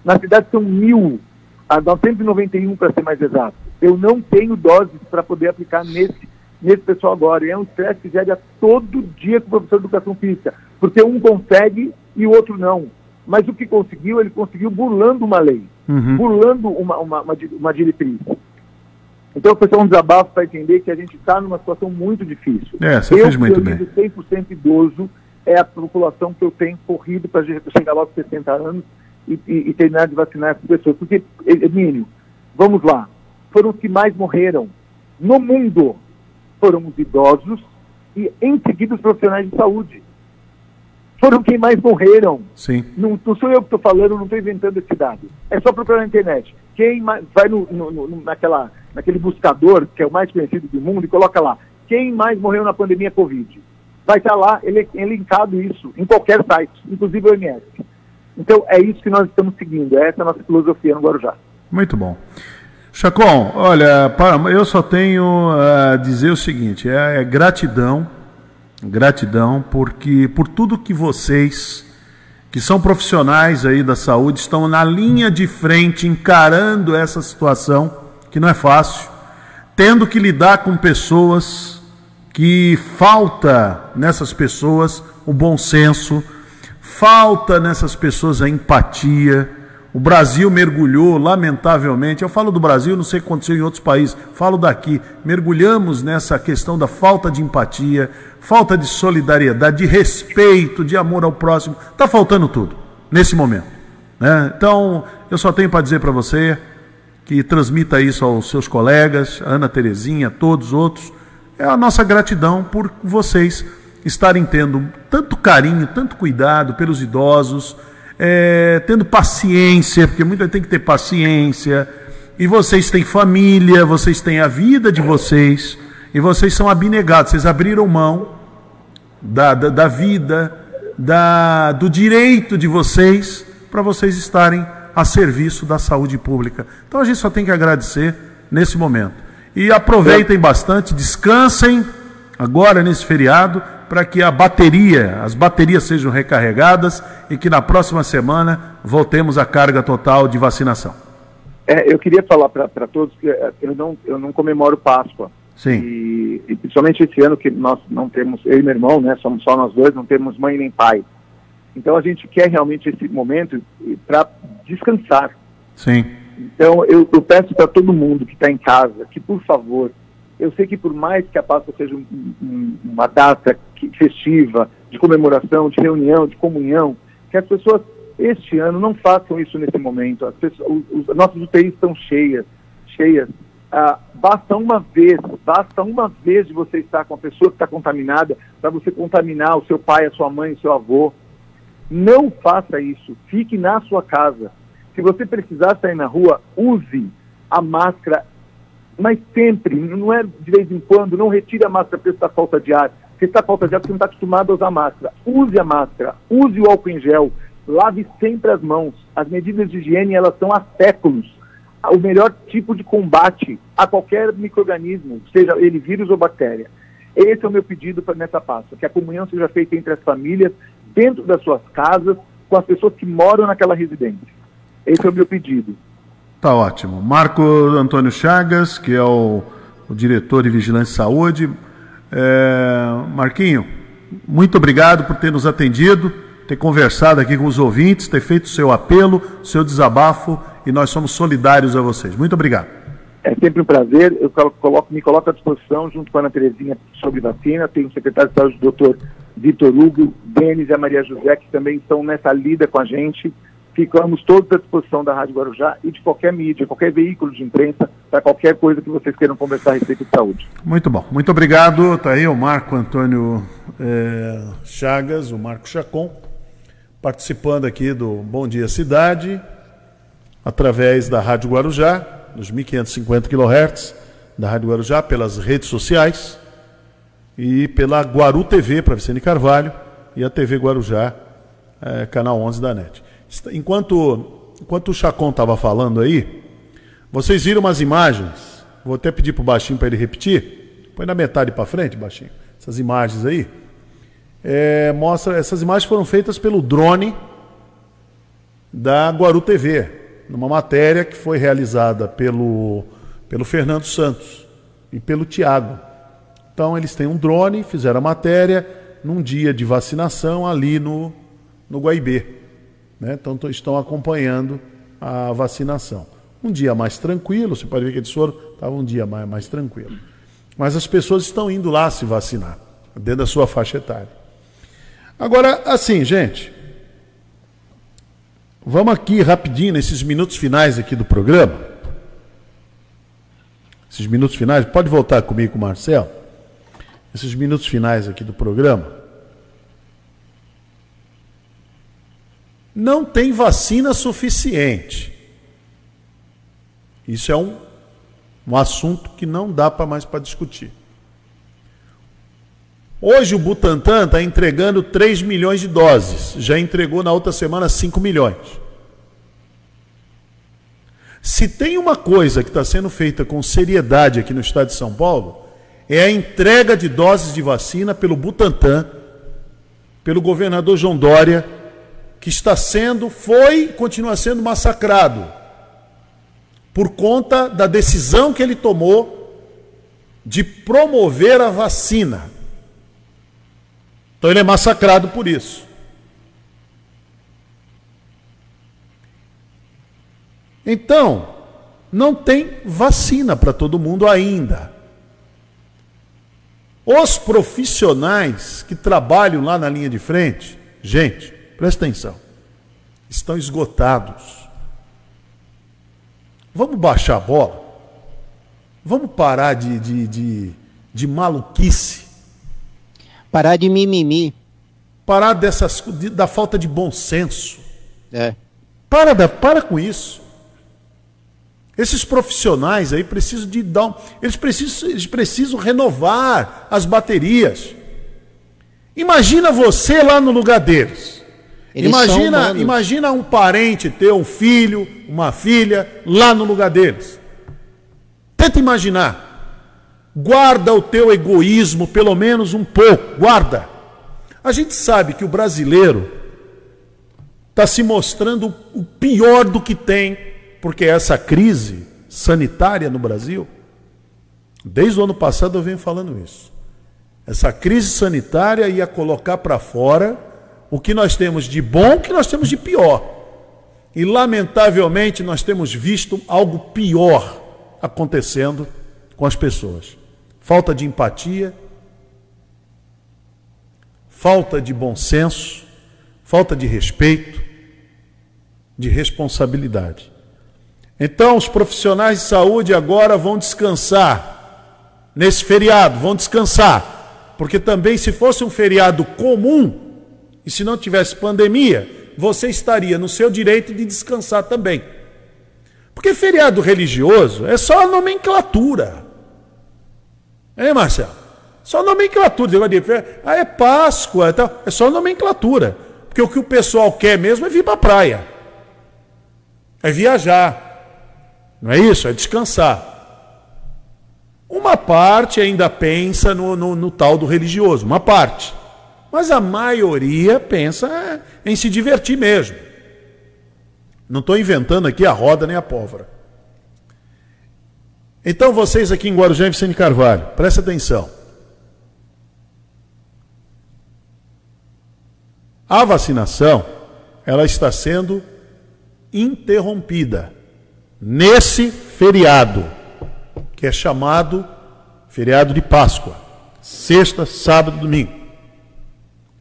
Na cidade são mil, a 991 para ser mais exato. Eu não tenho doses para poder aplicar nesse, nesse pessoal agora. E é um estresse que gera todo dia com o professor de educação física. Porque um consegue e o outro não. Mas o que conseguiu, ele conseguiu burlando uma lei, Uhum. burlando uma, uma, uma, uma diretriz. Então, o pessoal um desabafo para entender que a gente está numa situação muito difícil. É, você eu, fez muito priorizo 100% idoso é a população que eu tenho corrido para chegar logo aos 60 anos e, e- e terminar de vacinar essas pessoas. Porque, Emílio, vamos lá, foram os que mais morreram no mundo. Foram os idosos e, em seguida, os profissionais de saúde. Foram quem mais morreram. Sim. Não, não sou eu que estou falando, não estou inventando esse dado. É só procurar na internet. Quem mais, vai no, no- no- naquela, naquele buscador, que é o mais conhecido do mundo, e coloca lá, quem mais morreu na pandemia Covid? Vai estar lá, ele é linkado isso, em qualquer site, inclusive o MS. Então, é isso que nós estamos seguindo, essa é a nossa filosofia no Guarujá. Muito bom. Chacon, olha, eu só tenho a dizer o seguinte: é, é gratidão, gratidão, porque por tudo que vocês, que são profissionais aí da saúde, estão na linha de frente encarando essa situação, que não é fácil, tendo que lidar com pessoas que falta nessas pessoas o bom senso, falta nessas pessoas a empatia. O Brasil mergulhou, lamentavelmente. Eu falo do Brasil, não sei o que aconteceu em outros países, falo daqui. Mergulhamos nessa questão da falta de empatia, falta de solidariedade, de respeito, de amor ao próximo. Está faltando tudo nesse momento. né? Então, eu só tenho para dizer para você que transmita isso aos seus colegas, Ana Terezinha, todos os outros. É a nossa gratidão por vocês estarem tendo tanto carinho, tanto cuidado pelos idosos, é, tendo paciência, porque muita gente tem que ter paciência. E vocês têm família, vocês têm a vida de vocês, e vocês são abnegados, vocês abriram mão da, da, da vida, da, do direito de vocês, para vocês estarem a serviço da saúde pública. Então a gente só tem que agradecer nesse momento. E aproveitem bastante, descansem agora nesse feriado, para que a bateria, as baterias sejam recarregadas e que na próxima semana voltemos à carga total de vacinação. É, eu queria falar para todos que é, eu não, eu não comemoro Páscoa. Sim. E, e principalmente esse ano que nós não temos, eu e meu irmão, né, somos só nós dois, não temos mãe nem pai. Então a gente quer realmente esse momento para descansar. Sim. Então eu, eu peço para todo mundo que está em casa que, por favor, eu sei que por mais que a Páscoa seja um- um- uma data festiva, de comemoração, de reunião, de comunhão, que as pessoas este ano não façam isso nesse momento. As, pessoas, os, os nossas UTIs estão cheias, cheias. Ah, basta uma vez, basta uma vez de você estar com a pessoa que está contaminada para você contaminar o seu pai, a sua mãe, o seu avô. Não faça isso. Fique na sua casa. Se você precisar sair na rua, use a máscara, mas sempre, não é de vez em quando, não retire a máscara porque está falta de ar. Porque está falta de ar porque não está acostumado a usar máscara. Use a máscara, use o álcool em gel, lave sempre as mãos. As medidas de higiene, elas são há séculos o melhor tipo de combate a qualquer microorganismo, seja ele vírus ou bactéria. Esse é o meu pedido para nessa pasta, que a comunhão seja feita entre as famílias, dentro das suas casas, com as pessoas que moram naquela residência. Esse é o meu pedido. Tá ótimo. Marco Antônio Chagas, que é o, o diretor de Vigilância e Saúde. É, Marquinho, muito obrigado por ter nos atendido, ter conversado aqui com os ouvintes, ter feito o seu apelo, seu desabafo e nós somos solidários a vocês. Muito obrigado. É sempre um prazer. Eu coloco, me coloco à disposição, junto com a Ana Terezinha, sobre vacina. Tem o secretário de saúde, o doutor Vitor Hugo, Denis e a Maria José, que também estão nessa lida com a gente. Ficamos todos à disposição da Rádio Guarujá e de qualquer mídia, qualquer veículo de imprensa, para qualquer coisa que vocês queiram conversar a respeito de saúde. Muito bom. Muito obrigado. Está aí o Marco Antônio é, Chagas, o Marco Chacon, participando aqui do Bom Dia Cidade através da Rádio Guarujá, nos 1550 kHz da Rádio Guarujá, pelas redes sociais e pela Guaru TV para Vicente Carvalho e a TV Guarujá, é, canal 11 da NET. Enquanto, enquanto o Chacon estava falando aí, vocês viram umas imagens, vou até pedir para o Baixinho para ele repetir, põe na metade para frente, Baixinho, essas imagens aí. É, mostra, essas imagens foram feitas pelo drone da Guaru TV, numa matéria que foi realizada pelo, pelo Fernando Santos e pelo Tiago. Então, eles têm um drone, fizeram a matéria num dia de vacinação ali no, no Guaibê. Né? Então, estão acompanhando a vacinação. Um dia mais tranquilo, você pode ver que eles foram, estava um dia mais, mais tranquilo. Mas as pessoas estão indo lá se vacinar, dentro da sua faixa etária. Agora, assim, gente, Vamos aqui rapidinho, nesses minutos finais aqui do programa. Esses minutos finais, pode voltar comigo Marcelo? Esses minutos finais aqui do programa. Não tem vacina suficiente. Isso é um, um assunto que não dá para mais para discutir. Hoje o Butantan está entregando 3 milhões de doses. Já entregou na outra semana 5 milhões. Se tem uma coisa que está sendo feita com seriedade aqui no estado de São Paulo, é a entrega de doses de vacina pelo Butantan, pelo governador João Dória, que está sendo, foi continua sendo massacrado por conta da decisão que ele tomou de promover a vacina. Então ele é massacrado por isso. Então, não tem vacina para todo mundo ainda. Os profissionais que trabalham lá na linha de frente, gente, presta atenção, estão esgotados. Vamos baixar a bola? Vamos parar de, de, de, de maluquice Parar de mimimi. Parar dessas, da falta de bom senso. É. Para, da, para com isso. Esses profissionais aí precisam de dar. Um, eles, precisam, eles precisam renovar as baterias. Imagina você lá no lugar deles. Eles imagina, imagina um parente ter um filho, uma filha lá no lugar deles. Tenta imaginar. Guarda o teu egoísmo, pelo menos um pouco, guarda. A gente sabe que o brasileiro está se mostrando o pior do que tem, porque essa crise sanitária no Brasil, desde o ano passado eu venho falando isso. Essa crise sanitária ia colocar para fora o que nós temos de bom, o que nós temos de pior. E lamentavelmente nós temos visto algo pior acontecendo com as pessoas falta de empatia, falta de bom senso, falta de respeito, de responsabilidade. Então, os profissionais de saúde agora vão descansar nesse feriado, vão descansar, porque também se fosse um feriado comum, E se não tivesse pandemia, você estaria no seu direito de descansar também. Porque feriado religioso é só nomenclatura. Hein, Marcelo? Só nomenclatura. Ah, é Páscoa, é, tal. é só nomenclatura. Porque o que o pessoal quer mesmo é vir para a praia. É viajar. Não é isso? É descansar. Uma parte ainda pensa no, no, no tal do religioso, uma parte. Mas a maioria pensa em se divertir mesmo. Não estou inventando aqui a roda nem a pólvora. Então vocês aqui em Guarujá e Vicente Carvalho, presta atenção. A vacinação, ela está sendo interrompida nesse feriado, que é chamado feriado de Páscoa, sexta, sábado, domingo.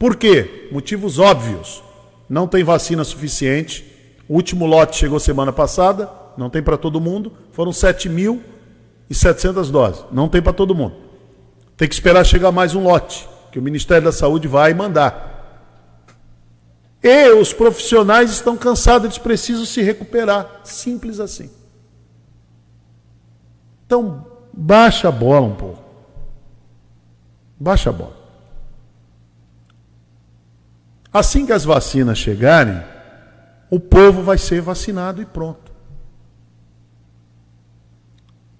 Por quê? Motivos óbvios. Não tem vacina suficiente. O último lote chegou semana passada, não tem para todo mundo. Foram 7.700 doses. Não tem para todo mundo. Tem que esperar chegar mais um lote, que o Ministério da Saúde vai mandar. E os profissionais estão cansados, eles precisam se recuperar. Simples assim. Então, baixa a bola um pouco. Baixa a bola. Assim que as vacinas chegarem, o povo vai ser vacinado e pronto.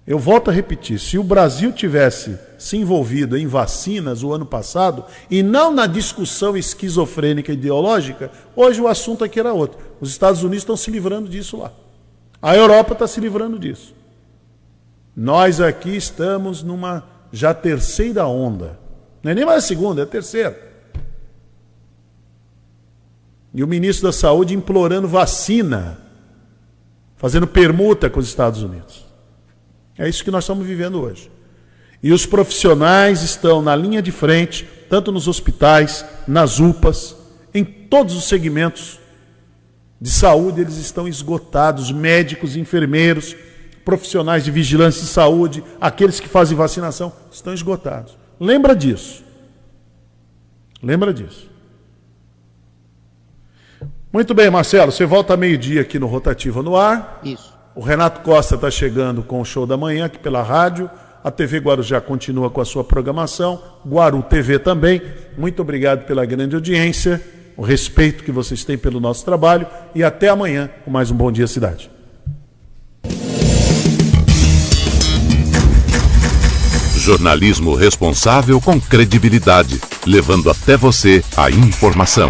Eu volto a repetir: se o Brasil tivesse se envolvido em vacinas o ano passado, e não na discussão esquizofrênica ideológica, hoje o assunto aqui era outro. Os Estados Unidos estão se livrando disso lá. A Europa está se livrando disso. Nós aqui estamos numa já terceira onda. Não é nem mais a segunda, é a terceira. E o ministro da Saúde implorando vacina, fazendo permuta com os Estados Unidos. É isso que nós estamos vivendo hoje. E os profissionais estão na linha de frente, tanto nos hospitais, nas UPAs, em todos os segmentos de saúde, eles estão esgotados médicos, enfermeiros, profissionais de vigilância de saúde, aqueles que fazem vacinação, estão esgotados. Lembra disso. Lembra disso. Muito bem, Marcelo, você volta meio-dia aqui no Rotativa no Ar. Isso. O Renato Costa está chegando com o show da manhã aqui pela rádio. A TV Guarujá continua com a sua programação. Guaru TV também. Muito obrigado pela grande audiência, o respeito que vocês têm pelo nosso trabalho. E até amanhã com mais um Bom Dia Cidade. Jornalismo responsável com credibilidade, levando até você a informação.